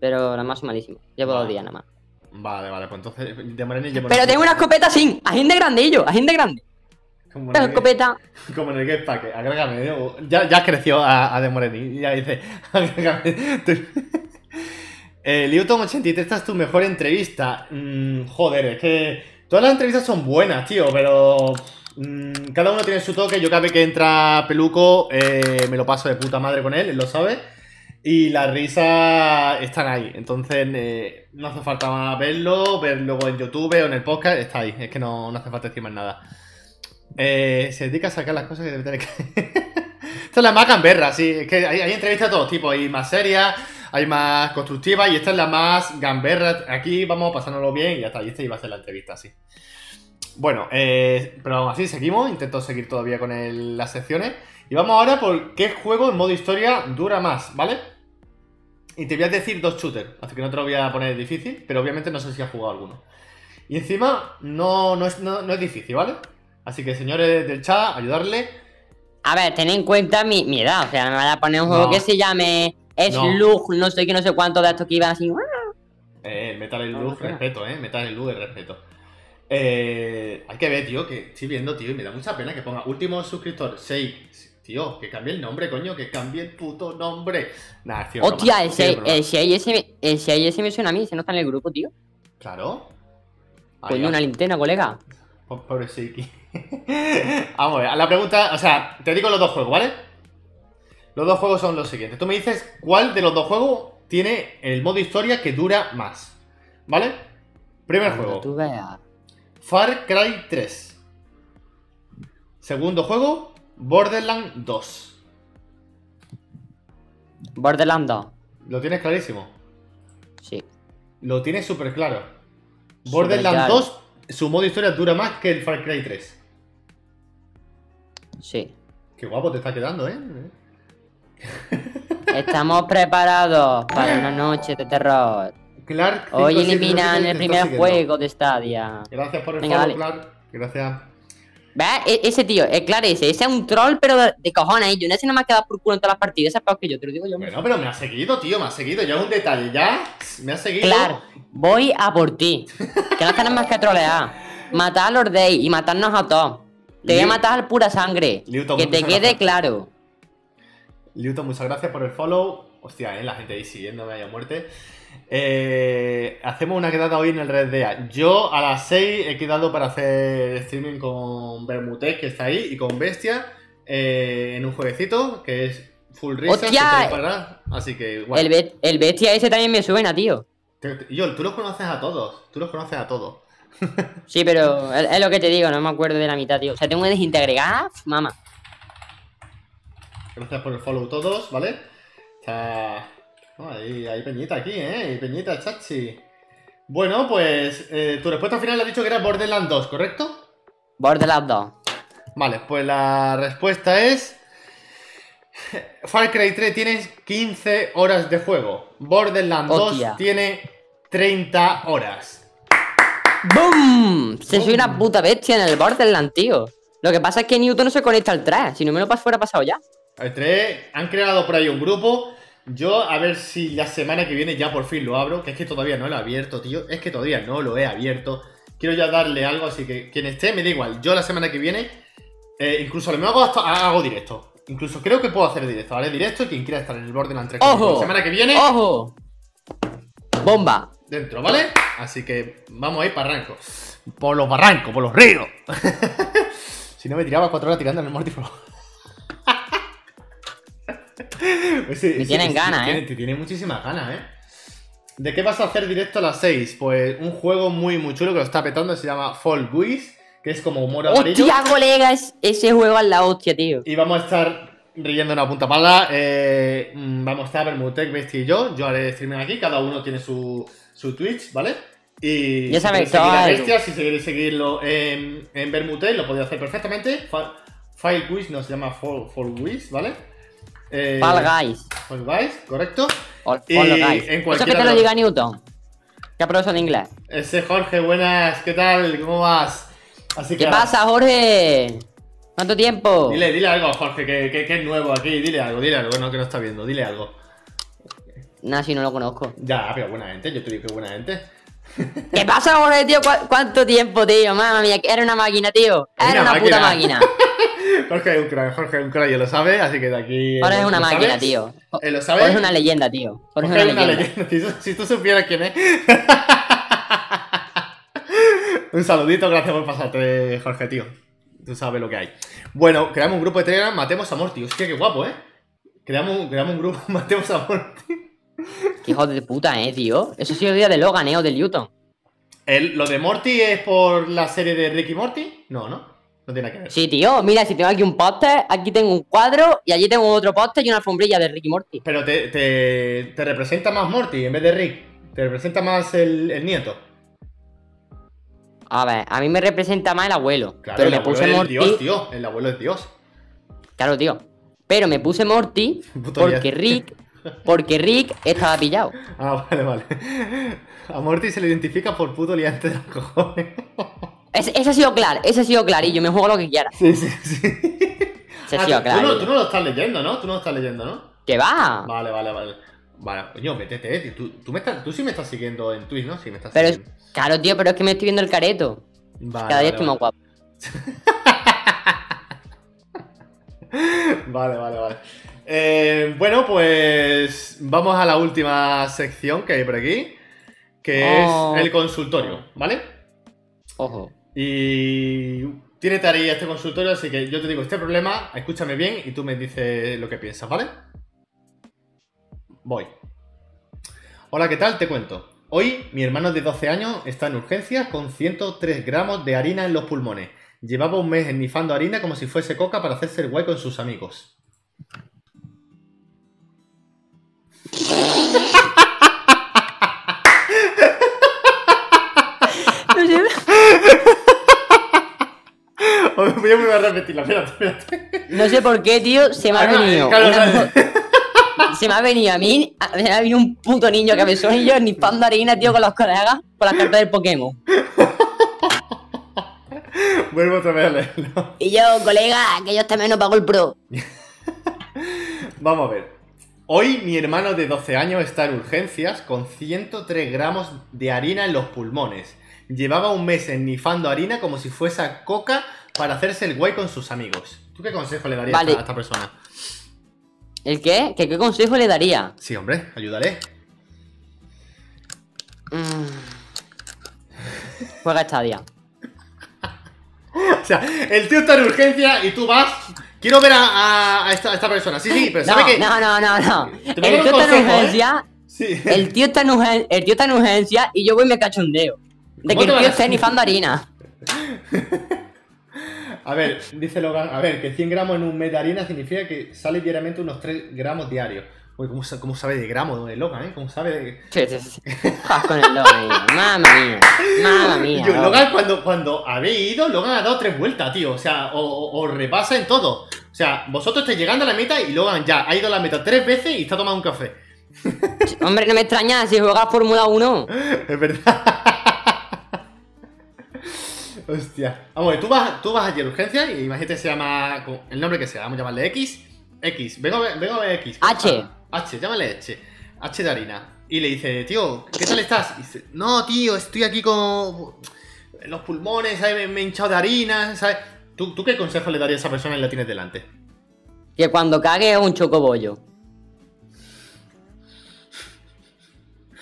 Pero nada más soy malísimo. Llevo dos días nada más. Vale, vale, pues entonces de llevo. Pero tengo una escopeta sin, ajín de grandillo, ajín de grande. Como Tengo escopeta. Como en el Game Pack, agrégame. Ya, ya creció a, a De Moreni. Ya dice, [laughs] agrégame. eh, Liuton83, esta es tu mejor entrevista. Mm, joder, es que todas las entrevistas son buenas, tío, pero. Mm, cada uno tiene su toque. Yo cada vez que entra Peluco eh, me lo paso de puta madre con él, él lo sabe. Y las risas están ahí. Entonces eh, no hace falta más verlo, ver luego en YouTube o en el podcast. Está ahí. Es que no, hace falta decir más nada. Eh, se dedica a sacar las cosas que debe tener que. [laughs] esta es la más gamberra, sí. Es que hay, entrevistas de todos tipos. Hay más serias, hay más constructivas y esta es la más gamberra. Aquí vamos pasándonos bien y ya está. Y esta iba a ser la entrevista, sí. Bueno, eh, pero aún así seguimos, intento seguir todavía con las secciones. Y vamos ahora por qué juego en modo historia dura más, ¿vale? Y te voy a decir dos shooters, así que no te lo voy a poner difícil, pero obviamente no sé si has jugado alguno. Y encima no, no, es, no, es difícil, ¿vale? Así que señores del chat, ayudarle. A ver, ten en cuenta mi, edad, o sea, me van a poner un juego que se llame Slug, no. sé qué, no sé cuánto de estos que iban así. Eh, Metal Slug, respeto, eh, Metal Slug, respeto. Eh, hay que ver, tío, que estoy viendo, tío, y me da mucha pena que ponga último suscriptor, 6. Tío, que cambie el nombre, coño, que cambie el puto nombre. Nah, tío, Hostia, el 6 ese me suena a mí, se no está en el grupo, tío. Claro. Coño, una linterna, colega. Pobre Seiki. [laughs] Vamos a ver, a la pregunta, o sea, te digo los dos juegos, ¿vale? Los dos juegos son los siguientes. Tú me dices cuál de los dos juegos tiene el modo historia que dura más. ¿Vale? Primer juego. Tú veas. Far Cry 3. Segundo juego, Borderlands 2. Borderlands 2. ¿Lo tienes clarísimo? Sí. Lo tienes súper claro. Borderlands 2, su modo historia dura más que el Far Cry 3. Sí. Qué guapo te está quedando, ¿eh? [laughs] Estamos preparados para una noche de terror. Clark. Hoy eliminan el primer juego de Stadia. Gracias por el Venga, Clark. Gracias. ¿Ves? E ese tío, es claro ese, ese es un troll, pero de, cojones. Yo no sé no me ha quedado por culo en todas las partidas. Es peor que yo, te lo digo yo. Bueno, pero me ha seguido, tío, me ha seguido. Ya es un detalle, ya. Me ha seguido. Claro, voy a por ti. que no tenemos más que trolear. Matar a los Day y matarnos a todos. Te voy a matar al pura sangre. que te quede claro. Liuto, muchas gracias por el follow. Hostia, eh, la gente ahí siguiéndome a muerte. Eh, hacemos una quedada hoy en el Red Dead. Yo a las 6 he quedado para hacer streaming con Bermutez, que está ahí, y con Bestia, eh, en un jueguecito que es full risa. Así que, el, Bestia ese también me suena, tío. Yo, tú los conoces a todos. Tú los conoces a todos. [laughs] sí, pero es, lo que te digo, no me acuerdo de la mitad, tío. O sea, tengo que desintegrar, mamá. Gracias por el follow todos, ¿vale? O sea hay, peñita aquí, ¿eh? Hay peñita, chachi. Bueno, pues eh, tu respuesta final ha dicho que era Borderlands 2, ¿correcto? Borderlands 2. Vale, pues la respuesta es... Far Cry 3 tiene 15 horas de juego. Borderlands 2 tiene 30 horas. ¡Bum! Se soy una puta bestia en el Borderlands, tío. Lo que pasa es que Newton no se conecta al 3. Si no me lo fuera pasado ya. El 3 han creado por ahí un grupo yo a ver si la semana que viene ya por fin lo abro, que es que todavía no lo he abierto, tío. Es que todavía no lo he abierto. Quiero ya darle algo, así que quien esté me da igual. Yo la semana que viene, eh, incluso lo hago, hago directo. Incluso creo que puedo hacer directo, ¿vale? Directo y quien quiera estar en el borde de la ¡Ojo! la semana que viene. ¡Ojo! Bomba. dentro, ¿vale? Así que vamos a ir para arranco. Por los barrancos, por los ríos. [laughs] si no me tiraba cuatro horas tirando en el Morty, [laughs] pues me tienen ganas, ¿eh? Te tienen muchísimas ganas, ¿eh? ¿De qué vas a hacer directo a las 6? Pues un juego muy, muy chulo que lo está petando, se llama Fall Guys, que es como humor amarillo. ¡Hostia, colegas! Ese juego a la hostia, tío. Y vamos a estar riendo una punta pala. Eh, mm, vamos a estar Bermutec, Bestia y yo. Yo haré streaming aquí, cada uno tiene su, su Twitch, ¿vale? Y ya sabéis, si a Bestia, si queréis seguirlo en, en Bermutec, lo podéis hacer perfectamente. File Quiz no se llama Fall, Fall ¿vale? Eh, Fall Guys. Fall Guys, correcto. Fall, Guys. En Eso que te lo diga Newton. Que profesor de inglés. Ese Jorge, buenas, ¿qué tal? ¿Cómo vas? Así ¿Qué pasa, Jorge? ¿Cuánto tiempo? Dile, dile algo, Jorge, que, que, es nuevo aquí. Dile algo, dile algo, no, que no está viendo. Dile algo. Nah, si no lo conozco. Ya, pero buena gente, yo te digo que buena gente. [laughs] ¿Qué pasa, Jorge, tío? ¿Cuánto tiempo, tío? Mamma mía, era una máquina, tío. Era una, puta máquina. [laughs] Jorge es un crack, Jorge es un crack, yo lo sabe, así que de aquí. Jorge es una máquina, tío. ¿Él lo sabe? Jorge es una leyenda, tío. Jorge, es una, leyenda. [laughs] Si, tú supieras quién es. [laughs] un saludito, gracias por pasarte, Jorge, tío. Tú sabes lo que hay. Bueno, creamos un grupo de Telegram, matemos a Morty. Hostia, qué guapo, ¿eh? Creamos, creamos un grupo, [laughs] matemos a Morty. Qué hijo de puta, eh, tío. Eso sí el día de Logan, eh, o de Newton. ¿Lo de Morty es por la serie de Ricky Morty? No, ¿no? No tiene que ver. Sí, tío, mira, si tengo aquí un póster, aquí tengo un cuadro y allí tengo otro póster y una alfombrilla de Ricky Morty. Pero te, te, representa más Morty en vez de Rick. Te representa más el, nieto. A ver, a mí me representa más el abuelo. Claro, pero me puse Morty. Dios, tío. El abuelo es Dios. Claro, tío. Pero me puse Morty [laughs] porque Rick porque Rick estaba pillado. [laughs] Ah, vale, vale. A Morty se le identifica por puto liante de los cojones. [laughs] ese ha sido claro, ese ha sido clarillo, me juego lo que quiera. Sí, sí, sí. Ese ha ah, sido claro. Tú no, lo estás leyendo, ¿no? Tú no lo estás leyendo, ¿no? ¿Qué va? Vale, vale, vale. Vale, coño, métete, eh. Tú, tú, me estás, tú sí me estás siguiendo en Twitch, ¿no? Sí, me estás pero siguiendo. claro, tío, pero es que me estoy viendo el careto. Vale, Cada día estoy más guapo. [laughs] vale, vale, vale. Eh, bueno, pues vamos a la última sección que hay por aquí, que es oh. el consultorio, ¿vale? Ojo. Y tiene tarea este consultorio, así que yo te digo este problema, escúchame bien y tú me dices lo que piensas, ¿vale? Voy. Hola, ¿qué tal? Te cuento. Hoy mi hermano de 12 años está en urgencias con 103 gramos de harina en los pulmones. Llevaba un mes ennifando harina como si fuese coca para hacerse el guay con sus amigos. [laughs] Voy a repetirla, espérate, espérate. No sé por qué, tío, se me ha venido. Se me ha venido a mí, me ha venido un puto niño que me y yo ni pan de harina, tío, con los colegas, con la carta del Pokémon. Vuelvo otra vez a leerlo. Y yo, colega, que yo también no pago el pro. Vamos a ver. Hoy mi hermano de 12 años está en urgencias con 103 gramos de harina en los pulmones. Llevaba un mes ennifando harina como si fuese coca para hacerse el guay con sus amigos. ¿Tú qué consejo le darías a esta persona? ¿El qué? ¿Qué, qué consejo le daría? Sí, hombre, ayúdale. Mm. Juega Estadia. [laughs] o sea, el tío está en urgencia y tú vas Quiero ver a, esta, persona. Sí, sí, pero sabe que. No, no, no, no. El tío está en urgencia. Sí. El tío está en urgencia. El tío está en urgencia y yo voy y me cachondeo. De que el tío esté nifando harina. [laughs] A ver, dice Logan, a ver, que 100 gramos en un mes de harina significa que sale diariamente unos 3 gramos diarios. Uy, ¿cómo, ¿cómo, sabe de gramos de Logan, eh? ¿Cómo sabe de...? Sí, sí, sí. con el Logan Mamma mía. Mamma mía. Yo, Logan, cuando, cuando habéis ido, Logan ha dado tres vueltas, tío. O sea, o, repasa en todo. O sea, vosotros estáis llegando a la meta y Logan ya ha ido a la meta tres veces y está tomando un café. Hombre, no me extraña si juegas Fórmula 1. [laughs] Es verdad. Hostia. Vamos, tú vas, tú vas allí a urgencia y imagínate se llama el nombre que sea. Vamos a llamarle X. X. Vengo a ver, vengo a ver X. H. H, llámale H. H de harina. Y le dice, tío, ¿qué tal estás? Y dice, no, tío, estoy aquí con los pulmones, ¿sabes? Me he hinchado de harina, ¿sabes? ¿Tú, qué consejo le darías a esa persona y la tienes delante? Que cuando cague es un chocobollo.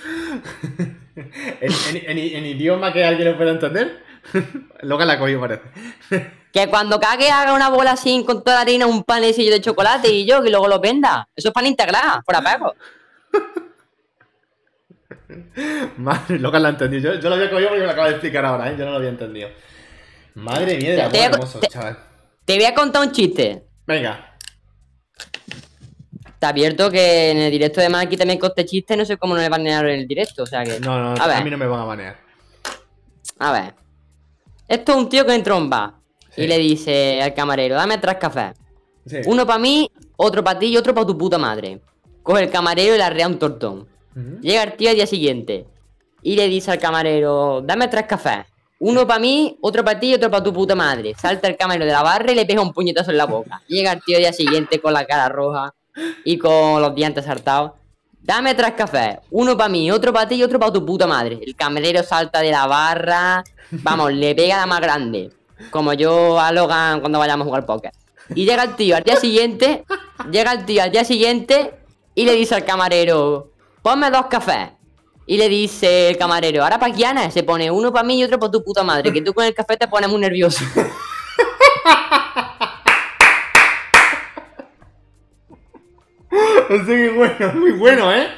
[laughs] ¿En, idioma que alguien lo pueda entender? [laughs] Luego la cogido parece. que cuando cague haga una bola así con toda la harina, un panecillo de chocolate y yo, que luego lo venda. Eso es pan integral, por apego. [laughs] Madre, lo que la entendí. Yo, yo lo había cogido porque me lo acabo de explicar ahora, ¿eh? Yo no lo había entendido. Madre mía, de amor hermoso, chaval. Te voy a contar un chiste. Venga. Está abierto que en el directo de Maki también coste chiste, no sé cómo no me banear en el directo, o sea que... No, no, a, mí no me van a banear. A ver. Esto es un tío que entra en bar y le dice al camarero, dame tres cafés. Uno para mí, otro para ti y otro para tu puta madre. Coge el camarero y le arrea un tortón. Llega el tío al día siguiente y le dice al camarero, dame tres cafés. Uno para mí, otro para ti y otro para tu puta madre. Salta el camarero de la barra y le pega un puñetazo en la boca. Llega el tío al día siguiente con la cara roja y con los dientes saltados. Dame tres cafés. Uno para mí, otro para ti y otro para tu puta madre. El camarero salta de la barra. Vamos, le pega la más grande. Como yo a Logan cuando vayamos a jugar póker. Y llega el tío al día siguiente. Llega el tío al día siguiente y le dice al camarero: Ponme dos cafés. Y le dice el camarero, ahora para quién se pone uno para mí y otro para tu puta madre, que tú con el café te pones muy nervioso. [laughs] que bueno, muy bueno, ¿eh?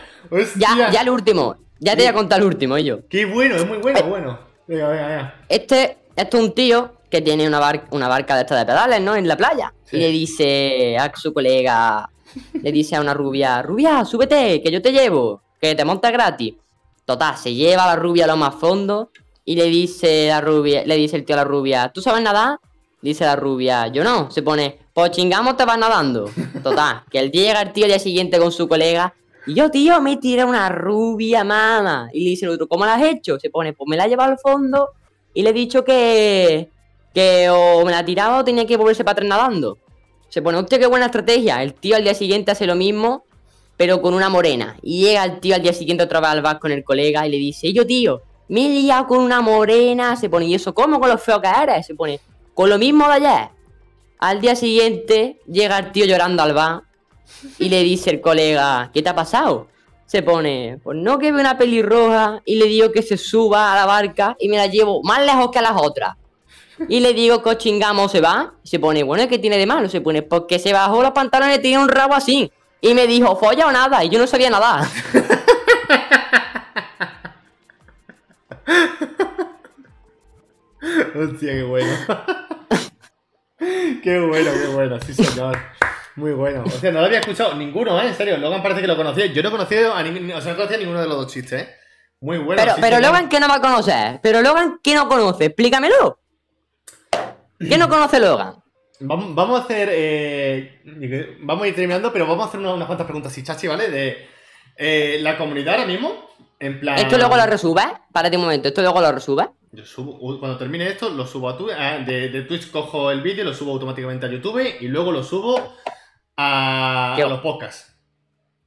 Ya, ya el último, ya te voy a contar el último, yo. Qué bueno, es muy bueno, bueno. Venga, venga, venga. Este, este es un tío que tiene una, una barca de estas de pedales, ¿no? En la playa. Y le dice a su colega, le dice a una rubia, rubia, súbete, que yo te llevo, que te monta gratis. Total, se lleva a la rubia a lo más fondo y le dice la rubia, le dice el tío a la rubia, ¿tú sabes nadar? Dice la rubia, yo no. Se pone, pues chingamos te vas nadando. Total, que el día llega el tío al día siguiente con su colega. Y yo, tío, me tiré una rubia, mamá. Y le dice el otro, ¿cómo la has hecho? Se pone, pues me la he llevado al fondo y le he dicho que, que o me la tiraba o tenía que volverse para atrás nadando. Se pone, hostia, qué buena estrategia. El tío al día siguiente hace lo mismo pero con una morena. Y llega el tío al día siguiente otra vez al bar con el colega y le dice, yo tío, me he liado con una morena. Se pone, ¿y eso cómo con lo feo que eres? Se pone, con lo mismo de ayer. Al día siguiente llega el tío llorando al bar y le dice el colega, ¿qué te ha pasado? Se pone, pues no que ve una pelirroja y le digo que se suba a la barca y me la llevo más lejos que a las otras. Y le digo, cochingamo, se va. Se pone, bueno, ¿qué tiene de malo? Se pone, porque se bajó los pantalones y tiene un rabo así. Y me dijo, folla o nada, y yo no sabía nada. [laughs] Hostia, qué bueno. [laughs] [laughs] qué bueno, qué bueno, sí señor. Muy bueno. O sea, no lo había escuchado ninguno, ¿eh? En serio, Logan parece que lo conocía. Yo no conocía a, o sea, no conocía ninguno de los dos chistes, ¿eh? Muy bueno. Pero, pero Logan, ¿qué no va a conocer? Pero Logan, ¿qué no conoce? Explícamelo. ¿Qué no conoce Logan? Vamos, a hacer. Eh, vamos a ir terminando, pero vamos a hacer unas, cuantas preguntas y chachi, ¿vale? De eh, la comunidad ahora mismo. En plan. ¿Esto luego lo resubes? Párate un momento, ¿esto luego lo resubes? Yo subo, cuando termine esto, lo subo a tu, ah, de, Twitch cojo el vídeo, lo subo automáticamente a YouTube y luego lo subo a, a los podcasts.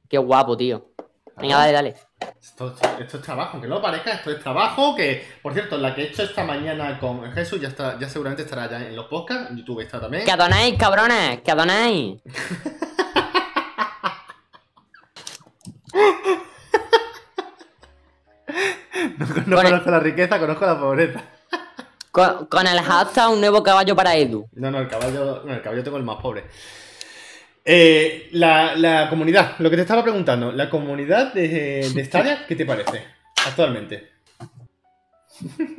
Qué guapo, tío. Venga, dale, dale. Esto, esto, es trabajo, que no parezca, esto es trabajo que, por cierto, la que he hecho esta mañana con Jesús ya está, ya seguramente estará ya en los podcasts, en YouTube está también. ¡Que adonéis, cabrones! ¡Que adonéis! [laughs] no, conozco la riqueza, conozco la pobreza. Con, el hashtag un nuevo caballo para Edu. No, no, el caballo, no, el caballo tengo el más pobre. Eh, la, comunidad, lo que te estaba preguntando, la comunidad de, de Stadia, ¿qué te parece actualmente?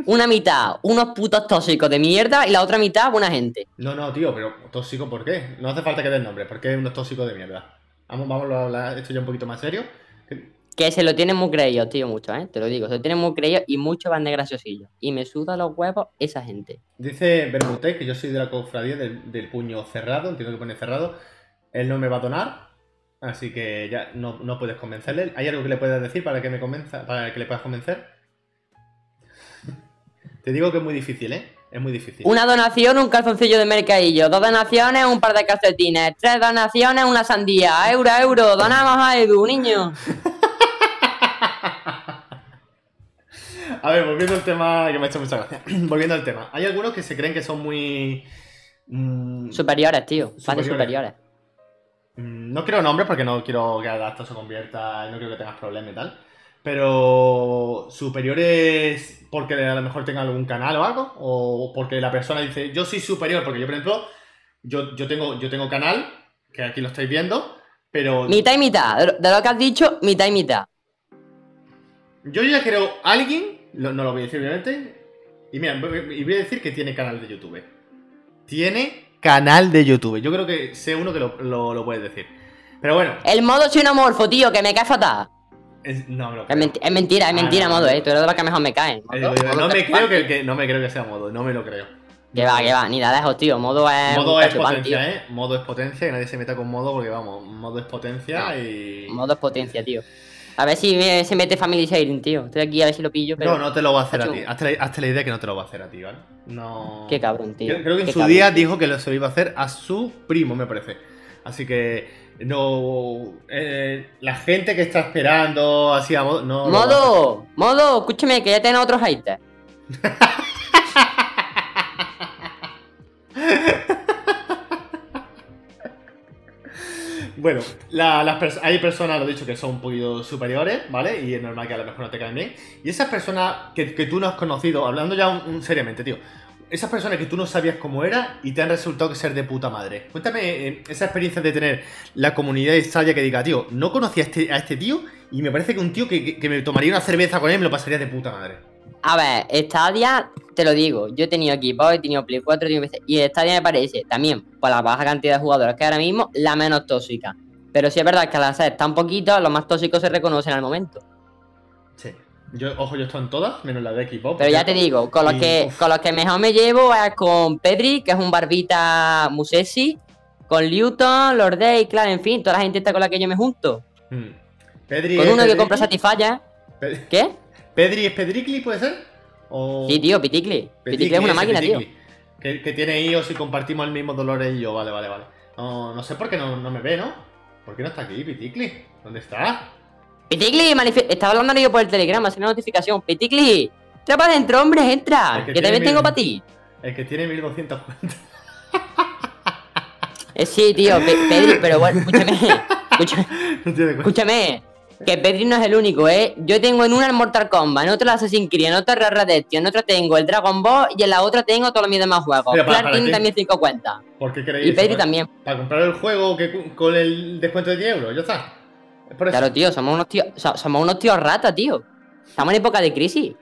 Una mitad, unos putos tóxicos de mierda y la otra mitad, buena gente. No, no, tío, pero tóxico, ¿por qué? No hace falta que den nombre, porque es unos tóxicos de mierda. Vamos, vamos a hablar esto ya un poquito más serio. Que se lo tienen muy creído, tío, mucho, ¿eh? Te lo digo, se lo tienen muy creído y muchos van de graciosillo. Y me suda los huevos esa gente. Dice Bermutez que yo soy de la cofradía del, del puño cerrado, entiendo que pone cerrado él no me va a donar, así que ya no, puedes convencerle. ¿Hay algo que le puedas decir para que me convenza, para que le puedas convencer? [laughs] Te digo que es muy difícil, ¿eh? Es muy difícil. Una donación, un calzoncillo de mercadillo. Dos donaciones, un par de calcetines. Tres donaciones, una sandía. Euro, euro. Donamos a Edu, niño. [laughs] a ver, volviendo al tema que me ha hecho mucha [clears throat] gracia. volviendo al tema. Hay algunos que se creen que son muy. Mm, superiores, tío. Fans superiores. Mm, no quiero nombres porque no quiero que esto se convierta, no quiero que tengas problemas y tal. Pero superiores porque a lo mejor tenga algún canal o algo, o porque la persona dice, yo soy superior, porque yo, por ejemplo, yo, yo, tengo, yo tengo canal, que aquí lo estáis viendo, pero... Mitad y mitad, de lo que has dicho, mitad y mitad. Yo ya creo alguien, no lo voy a decir obviamente, y mira, y voy a decir que tiene canal de YouTube. Tiene canal de YouTube. Yo creo que sé uno que lo, lo, puede decir. Pero bueno. El modo xenomorfo, tío, que me cae fatal. Es, no, me lo es, es, mentira, es mentira, ah, modo, eh. Tú eres de los que mejor me caen. Eh, no, me creo que, no me creo que sea modo, no me lo creo. Que va, que va, ni la dejo, tío. Modo es. Modo es potencia, eh. Modo es potencia, que nadie se meta con modo porque vamos, modo es potencia y. Modo es potencia, tío. A ver si se mete Family Sharing, tío. Estoy aquí a ver si lo pillo. Pero... No, no te lo va a hacer a ti. Hazte la, idea que no te lo va a hacer a ti, ¿vale? No. Qué cabrón, tío. creo que en su día dijo que se lo iba a hacer a su primo, me parece. Así que. No. Eh, la gente que está esperando así a modo. No modo, modo, escúchame, que ya tengo otros haters. [laughs] Bueno, las hay personas, lo he dicho, que son un poquito superiores, ¿vale? Y es normal que a lo mejor no te caen bien. Y esas personas que, tú no has conocido, hablando ya un, seriamente, tío, esas personas que tú no sabías cómo era y te han resultado que ser de puta madre. Cuéntame eh, esa experiencia de tener la comunidad Stadia que diga, tío, no conocía a este, a este tío y me parece que un tío que, me tomaría una cerveza con él me lo pasaría de puta madre. A ver, Stadia, te lo digo, yo he tenido equipo, he tenido Play 4, he tenido PC, y Stadia me parece, también, por la baja cantidad de jugadores que ahora mismo, la menos tóxica. Pero sí es verdad que al hacer tan poquito, los más tóxicos se reconocen al momento. Sí. Yo, ojo, yo estoy en todas, menos la de equipo. Pero ya te digo, con los, que, con los que mejor me llevo es con Pedri, que es un barbita musesi, con Luton, Lorde claro, en fin, toda la gente está con la que yo me junto. Hmm. Pedri con uno que compra Satisfyer. ¿Qué? ¿Pedri es Pedricli, puede ser? Sí, tío, Piticli. Piticli, es una máquina, tío. Que, tiene iOS y compartimos el mismo dolor y yo, vale, vale, vale. No, no sé por qué no, no me ve, ¿no? ¿Por qué no está aquí, Piticli? ¿Dónde está? Piticli, estaba hablando yo por el telegrama, sin notificación. Piticli, entra para adentro, hombre, entra. Que, también tengo para ti. El que tiene 1200 cuentas. Eh, sí, tío, Pedri, pero bueno, escúchame. [laughs] Escúchame. escúchame. Que Pedri no es el único, ¿eh? Yo tengo en una el Mortal Kombat, en otra la Assassin's Creed, en otra Red Redemption, en otra tengo el Dragon Ball y en la otra tengo todos mis demás juegos. Clark tiene también 5 cuentas. ¿Por qué queréis Y Pedri también. Para comprar el juego que, con el descuento de 10 euros, ya está. Claro, tío, somos unos tíos, somos unos tíos rata, tío. Estamos en época de crisis.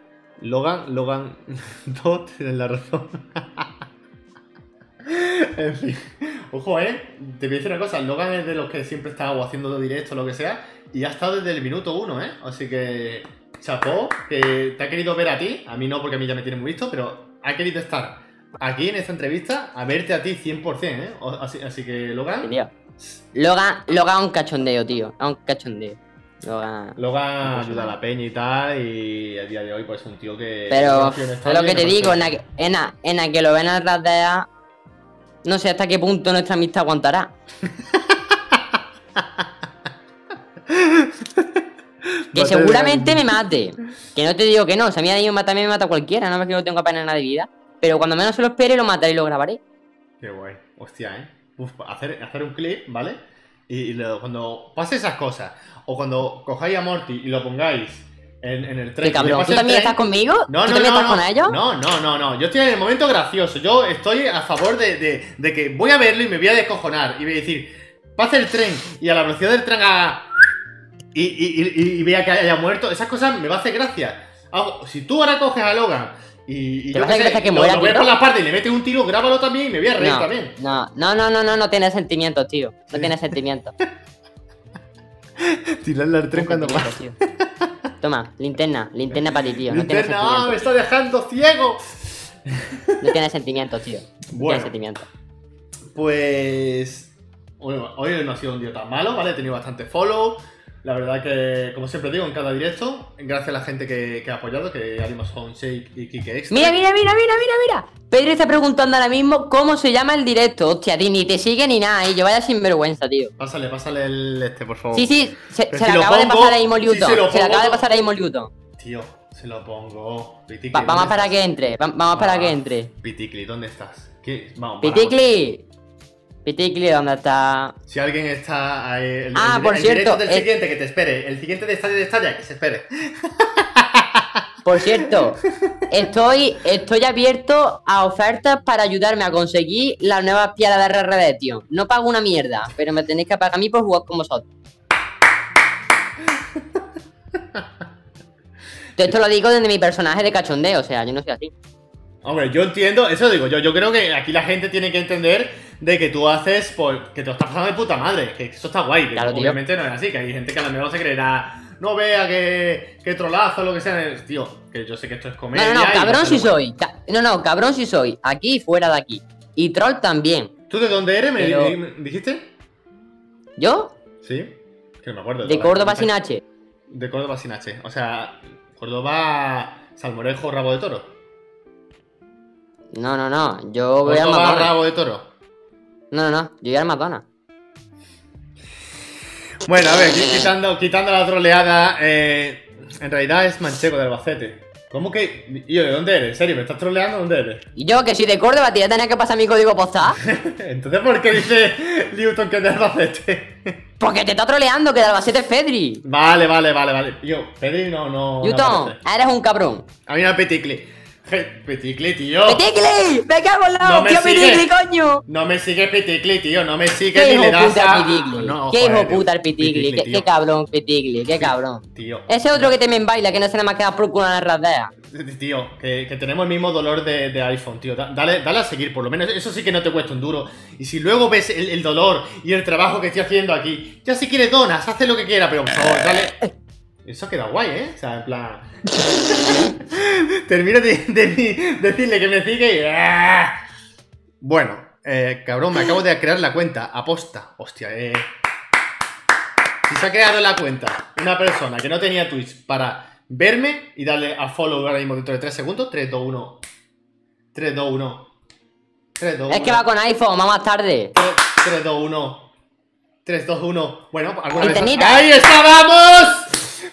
Logan, Logan, [laughs] no tienes la razón. [laughs] en fin. Ojo, eh. Te voy a decir una cosa. Logan es de los que siempre está o haciendo directo o lo que sea. Y ha estado desde el minuto uno, ¿eh? Así que, chapó, que te ha querido ver a ti. A mí no, porque a mí ya me tiene muy visto, pero ha querido estar aquí en esta entrevista a verte a ti 100%, ¿eh? Así, que, Logan. Logan, Logan un cachondeo, tío. Es un cachondeo. Logan, Logan ayuda a la peña y tal, y a día de hoy, pues es un tío que. Pero, es lo que te digo, en la, en, que lo ven atrás de no sé hasta qué punto nuestra amistad aguantará. [laughs] que seguramente me mate. Que no te digo que no. Si a mí a mata, me mata cualquiera. No me que no tengo apenas nada de vida. Pero cuando menos se lo espere, lo mataré y lo grabaré. Qué guay. Hostia, ¿eh? hacer, hacer un clip, ¿vale? Y, cuando pase esas cosas, o cuando cojáis a Morty y lo pongáis en, el tren. ¿Qué cabrón? ¿Tú también estás conmigo? No, ¿Tú no, también no, estás con ellos? No, no, no, no. Yo estoy en el momento gracioso. Yo estoy a favor de, de que voy a verlo y me voy a descojonar. Y voy a decir, pase el tren y a la velocidad del tren haga y, vea que haya muerto, esas cosas me va a hacer gracia. si tú ahora coges a Logan y, yo que, que muera, lo, lo por la parte y le metes un tiro, grábalo también y me voy a reír también. No, no, no, no, no, no tiene sentimientos, tío. No tiene sentimientos. [laughs] Tirarle al tren cuando pasa. Toma, linterna, linterna para ti, tío. Linterna, no ah, me está dejando ciego. No tiene sentimientos, tío. No bueno, tiene sentimientos. Pues. hoy no ha sido un día tan malo, ¿vale? He tenido bastante follow. La verdad que, como siempre digo, en cada directo, gracias a la gente que, ha apoyado, que Animos son Shake y Kike Extra. Mira, mira, mira, mira, mira, mira. Pedro está preguntando ahora mismo cómo se llama el directo. Hostia, ti ni te sigue ni nada, y yo vaya sin vergüenza, tío. Pásale, pásale el este, por favor. Sí, sí, se, le acaba de pasar a Imo se, le acaba de pasar a Imo Tío, se lo pongo. vamos para que entre, vamos para que entre. Piticli, ¿dónde estás? ¿Qué? Vamos, Piticli. Piticli, ¿dónde está? Si alguien está ahí. El, ah, el, por el cierto. del siguiente, que te espere. El siguiente de estadio de estadio, que se espere. [laughs] Por cierto, estoy, estoy abierto a ofertas para ayudarme a conseguir las nuevas piedras de RRD, tío. No pago una mierda, pero me tenéis que pagar a mí por jugar con vosotros. [laughs] esto lo digo desde mi personaje de cachondeo, o sea, yo no soy así. Hombre, yo entiendo, eso digo yo, yo creo que aquí la gente tiene que entender de que tú haces por, que te lo estás pasando de puta madre, que eso está guay, que obviamente no es así, que hay gente que a lo mejor se creerá, no vea que, que trolazo o lo que sea, tío, que yo sé que esto es comedia. No, no, no, cabrón si soy, no, no, cabrón si soy, aquí y fuera de aquí, y troll también. ¿Tú de dónde eres? ¿Me, dijiste? ¿Yo? Sí, que me acuerdo. De, Córdoba sin H. De Córdoba sin H, o sea, Córdoba, Salmorejo, Rabo de Toro. No, no, no. Yo voy a Madonna. rabo de toro? No, no, no. Yo voy a Madonna. Bueno, a ver, quitando, quitando la troleada, eh, en realidad es manchego de Albacete. ¿Cómo que? yo, ¿de dónde eres? ¿En serio? ¿Me estás troleando? ¿Dónde eres? Y yo, que si de Córdoba, tía, tenía que pasar mi código postal. [laughs] Entonces, ¿por qué dice Newton que es de Albacete? Porque te está troleando, que de Albacete es Fedri. Vale, vale, vale, vale. Yo, Fedri no, no. Newton, eres un cabrón. A mí no peticli. Peticli, tío. ¡Peticli! ¡Me cago en la no tío Peticli, coño! No me sigue Peticli, tío. No me sigue ni le das a... ¿Qué hijo puta el Peticli? ¿Qué, cabrón, Peticli. Qué cabrón. Tío. Ese otro que te me baila, que no se le más queda por culo en la radea. Tío, que, que, tenemos el mismo dolor de, de, iPhone, tío. Dale, dale a seguir, por lo menos. Eso sí que no te cuesta un duro. Y si luego ves el, el dolor y el trabajo que estoy haciendo aquí, ya si quieres donas, haz lo que quieras, pero por favor, dale. Eso queda guay, ¿eh? O sea, en plan. [laughs] Termino de, decirle que me sigue y. ¡ah! Bueno, eh, cabrón, me acabo de crear la cuenta. Aposta. Hostia, eh. Si se ha creado la cuenta una persona que no tenía Twitch para verme y darle a follow ahora mismo dentro de 3 segundos. 3, 2, 1. 3, 2, 1. 3, 2, 1. Es que va con iPhone, va más tarde. 3, 3 2, 1. 3, 2, 1. Bueno, alguna vez. ¡Ahí está,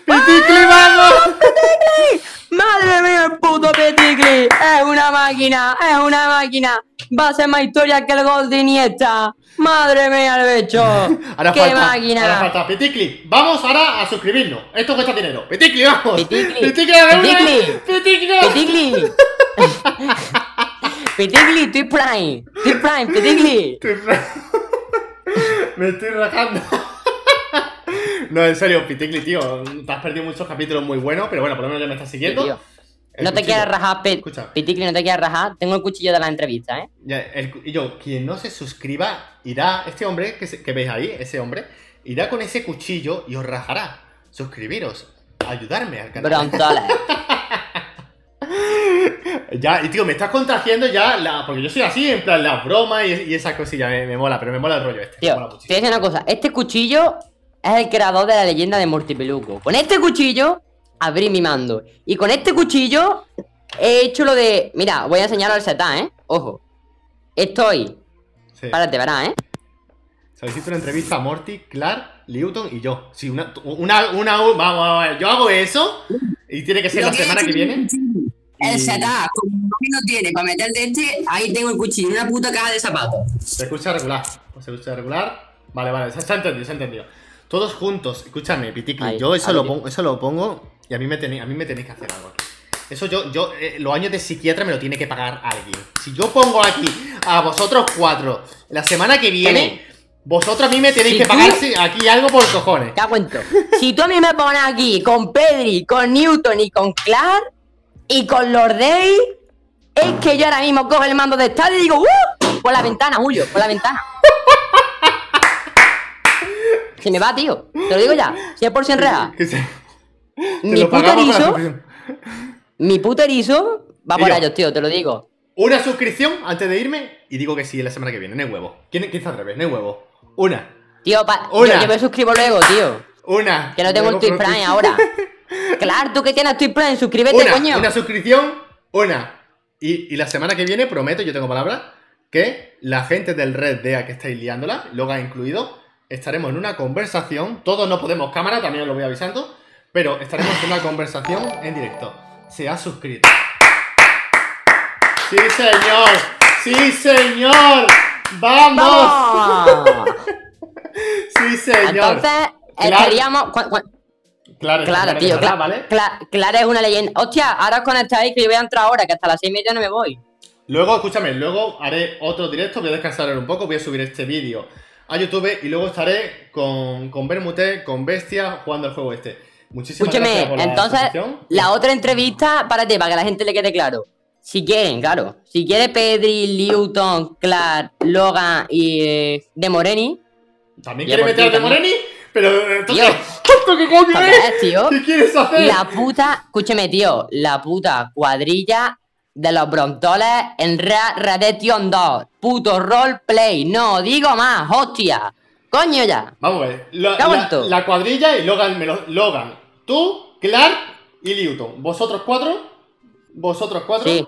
vamos! ¡Peticli, vamos! ¡Peticli! ¡Madre mía, el puto Peticli! ¡Es una máquina! ¡Es una máquina! Va a ser más historia que el gol de Iniesta. ¡Madre mía, el becho! [laughs] ahora ¡Qué máquina! Ahora falta Peticli. Vamos ahora a suscribirnos. Esto cuesta dinero. Peticli, vamos. Peticli. Peticli, Peticli. Peticli. Peticli. [laughs] Peticli, Twitch Prime. Twitch Prime, Peticli. [laughs] Me estoy rajando. No, en serio, Piticli, tío, te has perdido muchos capítulos muy buenos, pero bueno, por lo menos ya me estás siguiendo. no te quieras rajar, Piticli, no te quieras rajar. Tengo el cuchillo de la entrevista, ¿eh? Ya, y yo, quien no se suscriba, irá, este hombre que, que veis ahí, ese hombre, irá con ese cuchillo y os rajará. Suscribiros, ayudarme al canal. [laughs] ya, y tío, me estás contagiando ya, la, porque yo soy así, en plan, la broma y, y esa cosilla, me, mola, pero me mola el rollo este. Tío, te voy a decir una cosa, este cuchillo es el creador de la leyenda de Mortipeluco. Con este cuchillo abrí mi mando. Y con este cuchillo he hecho lo de... Mira, voy a enseñar al setá, ¿eh? Ojo. Estoy... Sí. Párate, verás, ¿eh? Se habéis hecho una entrevista a Morty, Clark, Newton y yo. Sí, una, una, una, vamos, vamos, yo hago eso y tiene que ser la semana que viene. El setup, como no tiene para meterte este, ahí tengo el cuchillo, una puta caja de zapatos. Se escucha regular, se escucha regular. Vale, vale, se ha entendido, se ha entendido. Todos juntos, escúchame, Piticli, yo eso lo, pongo, eso lo pongo y a mí me tenéis, a mí me tenéis que hacer algo Eso yo, yo, eh, los años de psiquiatra me lo tiene que pagar alguien. Si yo pongo aquí a vosotros cuatro la semana que viene, vosotros a mí me tenéis que pagar aquí algo por cojones. Te cuento. si tú a mí me pones aquí con Pedri, con Newton y con Clark y con Lordey, es que yo ahora mismo cojo el mando de estadio y digo, ¡uh! Por la ventana, Julio, por la ventana. [laughs] Se me va, tío. Te lo digo ya. 100% real. Mi puto erizo. Mi puto erizo va por ellos, tío, te lo digo. Una suscripción antes de irme y digo que sí la semana que viene. No hay huevo. ¿Quién, quién está al revés? No hay huevo. Una. Tío, pa Una. Yo, me suscribo luego, tío. Una. Que no tengo el Twitch Prime ahora. [laughs] claro, tú que tienes Twitch Prime, suscríbete, coño. Una suscripción, una. Y, y, la semana que viene, prometo, yo tengo palabra, que la gente del Red DEA que estáis liándola, ha incluido, estaremos en una conversación. Todos no podemos cámara, también os lo voy avisando. Pero estaremos en una conversación en directo. Se ha suscrito. Sí, señor. Sí, señor. ¡Vamos! sí, señor. Entonces, estaríamos. Claro, claro, tío. Claro, ¿vale? claro, es una leyenda. Hostia, ahora os conectáis que yo voy a entrar ahora, que hasta las 6 y media no me voy. Luego, escúchame, luego haré otro directo, voy a descansar un poco, voy a subir este vídeo a YouTube y luego estaré con, con Bermute, con Bestia, jugando el juego este. Muchísimas gracias por entonces, la otra entrevista, párate, para que la gente le quede claro. Si quieren, claro. Si quiere Pedri, Newton, Clark, Logan y eh, De Moreni. ¿También quiere meter a De Moreni? Pero eh, entonces, tío, ¿qué coño ¿Qué quieres hacer? La puta, escúchame, tío, la puta cuadrilla de los Brontoles en Red Redemption 2. Puto roleplay, no digo más, hostia. Coño ya. Vamos a ver. La, cuadrilla y Logan, Logan, tú, Clark y Newton. ¿Vosotros cuatro? ¿Vosotros cuatro? Sí.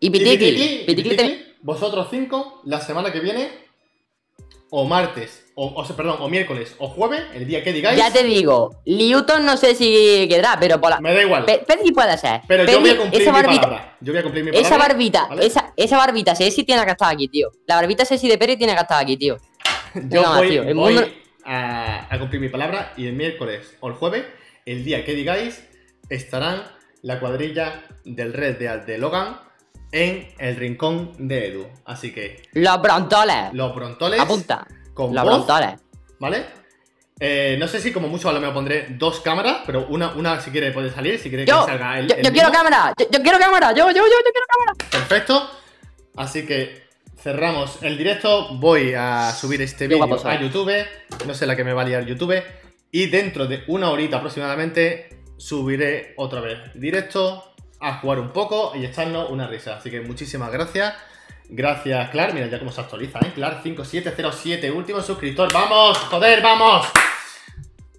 Y Pitikli. Vosotros cinco, la semana que viene, o martes, o, o, perdón, o miércoles o jueves, el día que digáis. Ya te digo, Newton no sé si quedará, pero por la. Me da igual. Pedri puede ser. Pero yo voy a cumplir esa mi barbita, palabra. Yo voy a cumplir mi palabra. Esa barbita, esa, esa barbita Ceci tiene que estar aquí, tío. La barbita Ceci de Pérez tiene que estar aquí, tío. [laughs] yo voy, a, a, cumplir mi palabra y el miércoles o el jueves, el día que digáis, estarán la cuadrilla del Red de, de Logan en el rincón de Edu. Así que. Los brontoles. Los brontoles. Apunta con la voz, ¿Vale? Eh, no sé si como mucho a lo mejor pondré dos cámaras, pero una, una si quiere puede salir, si quiere que salga el. Yo, yo quiero cámara, yo, quiero cámara, yo, yo, yo, yo quiero cámara. Perfecto. Así que cerramos el directo. Voy a subir este vídeo a YouTube. No sé la que me va a liar YouTube. Y dentro de una horita aproximadamente subiré otra vez directo a jugar un poco y echarnos una risa. Así que muchísimas gracias. Gracias, Clar. Mira ya cómo se actualiza, ¿eh? Clar 5707, último suscriptor. ¡Vamos! ¡Joder, vamos!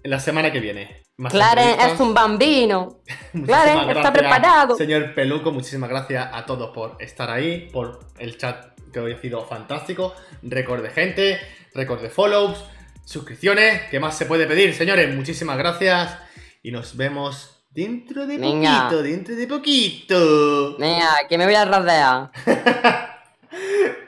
En la semana que viene. Clar es un bambino. [laughs] Clar está preparado. Señor Peluco, muchísimas gracias a todos por estar ahí, por el chat que hoy ha sido fantástico. Récord de gente, récord de follows, suscripciones. ¿Qué más se puede pedir, señores? Muchísimas gracias y nos vemos Dentro de poquito, dentro de poquito. Venga, que me voy a rodear. [laughs]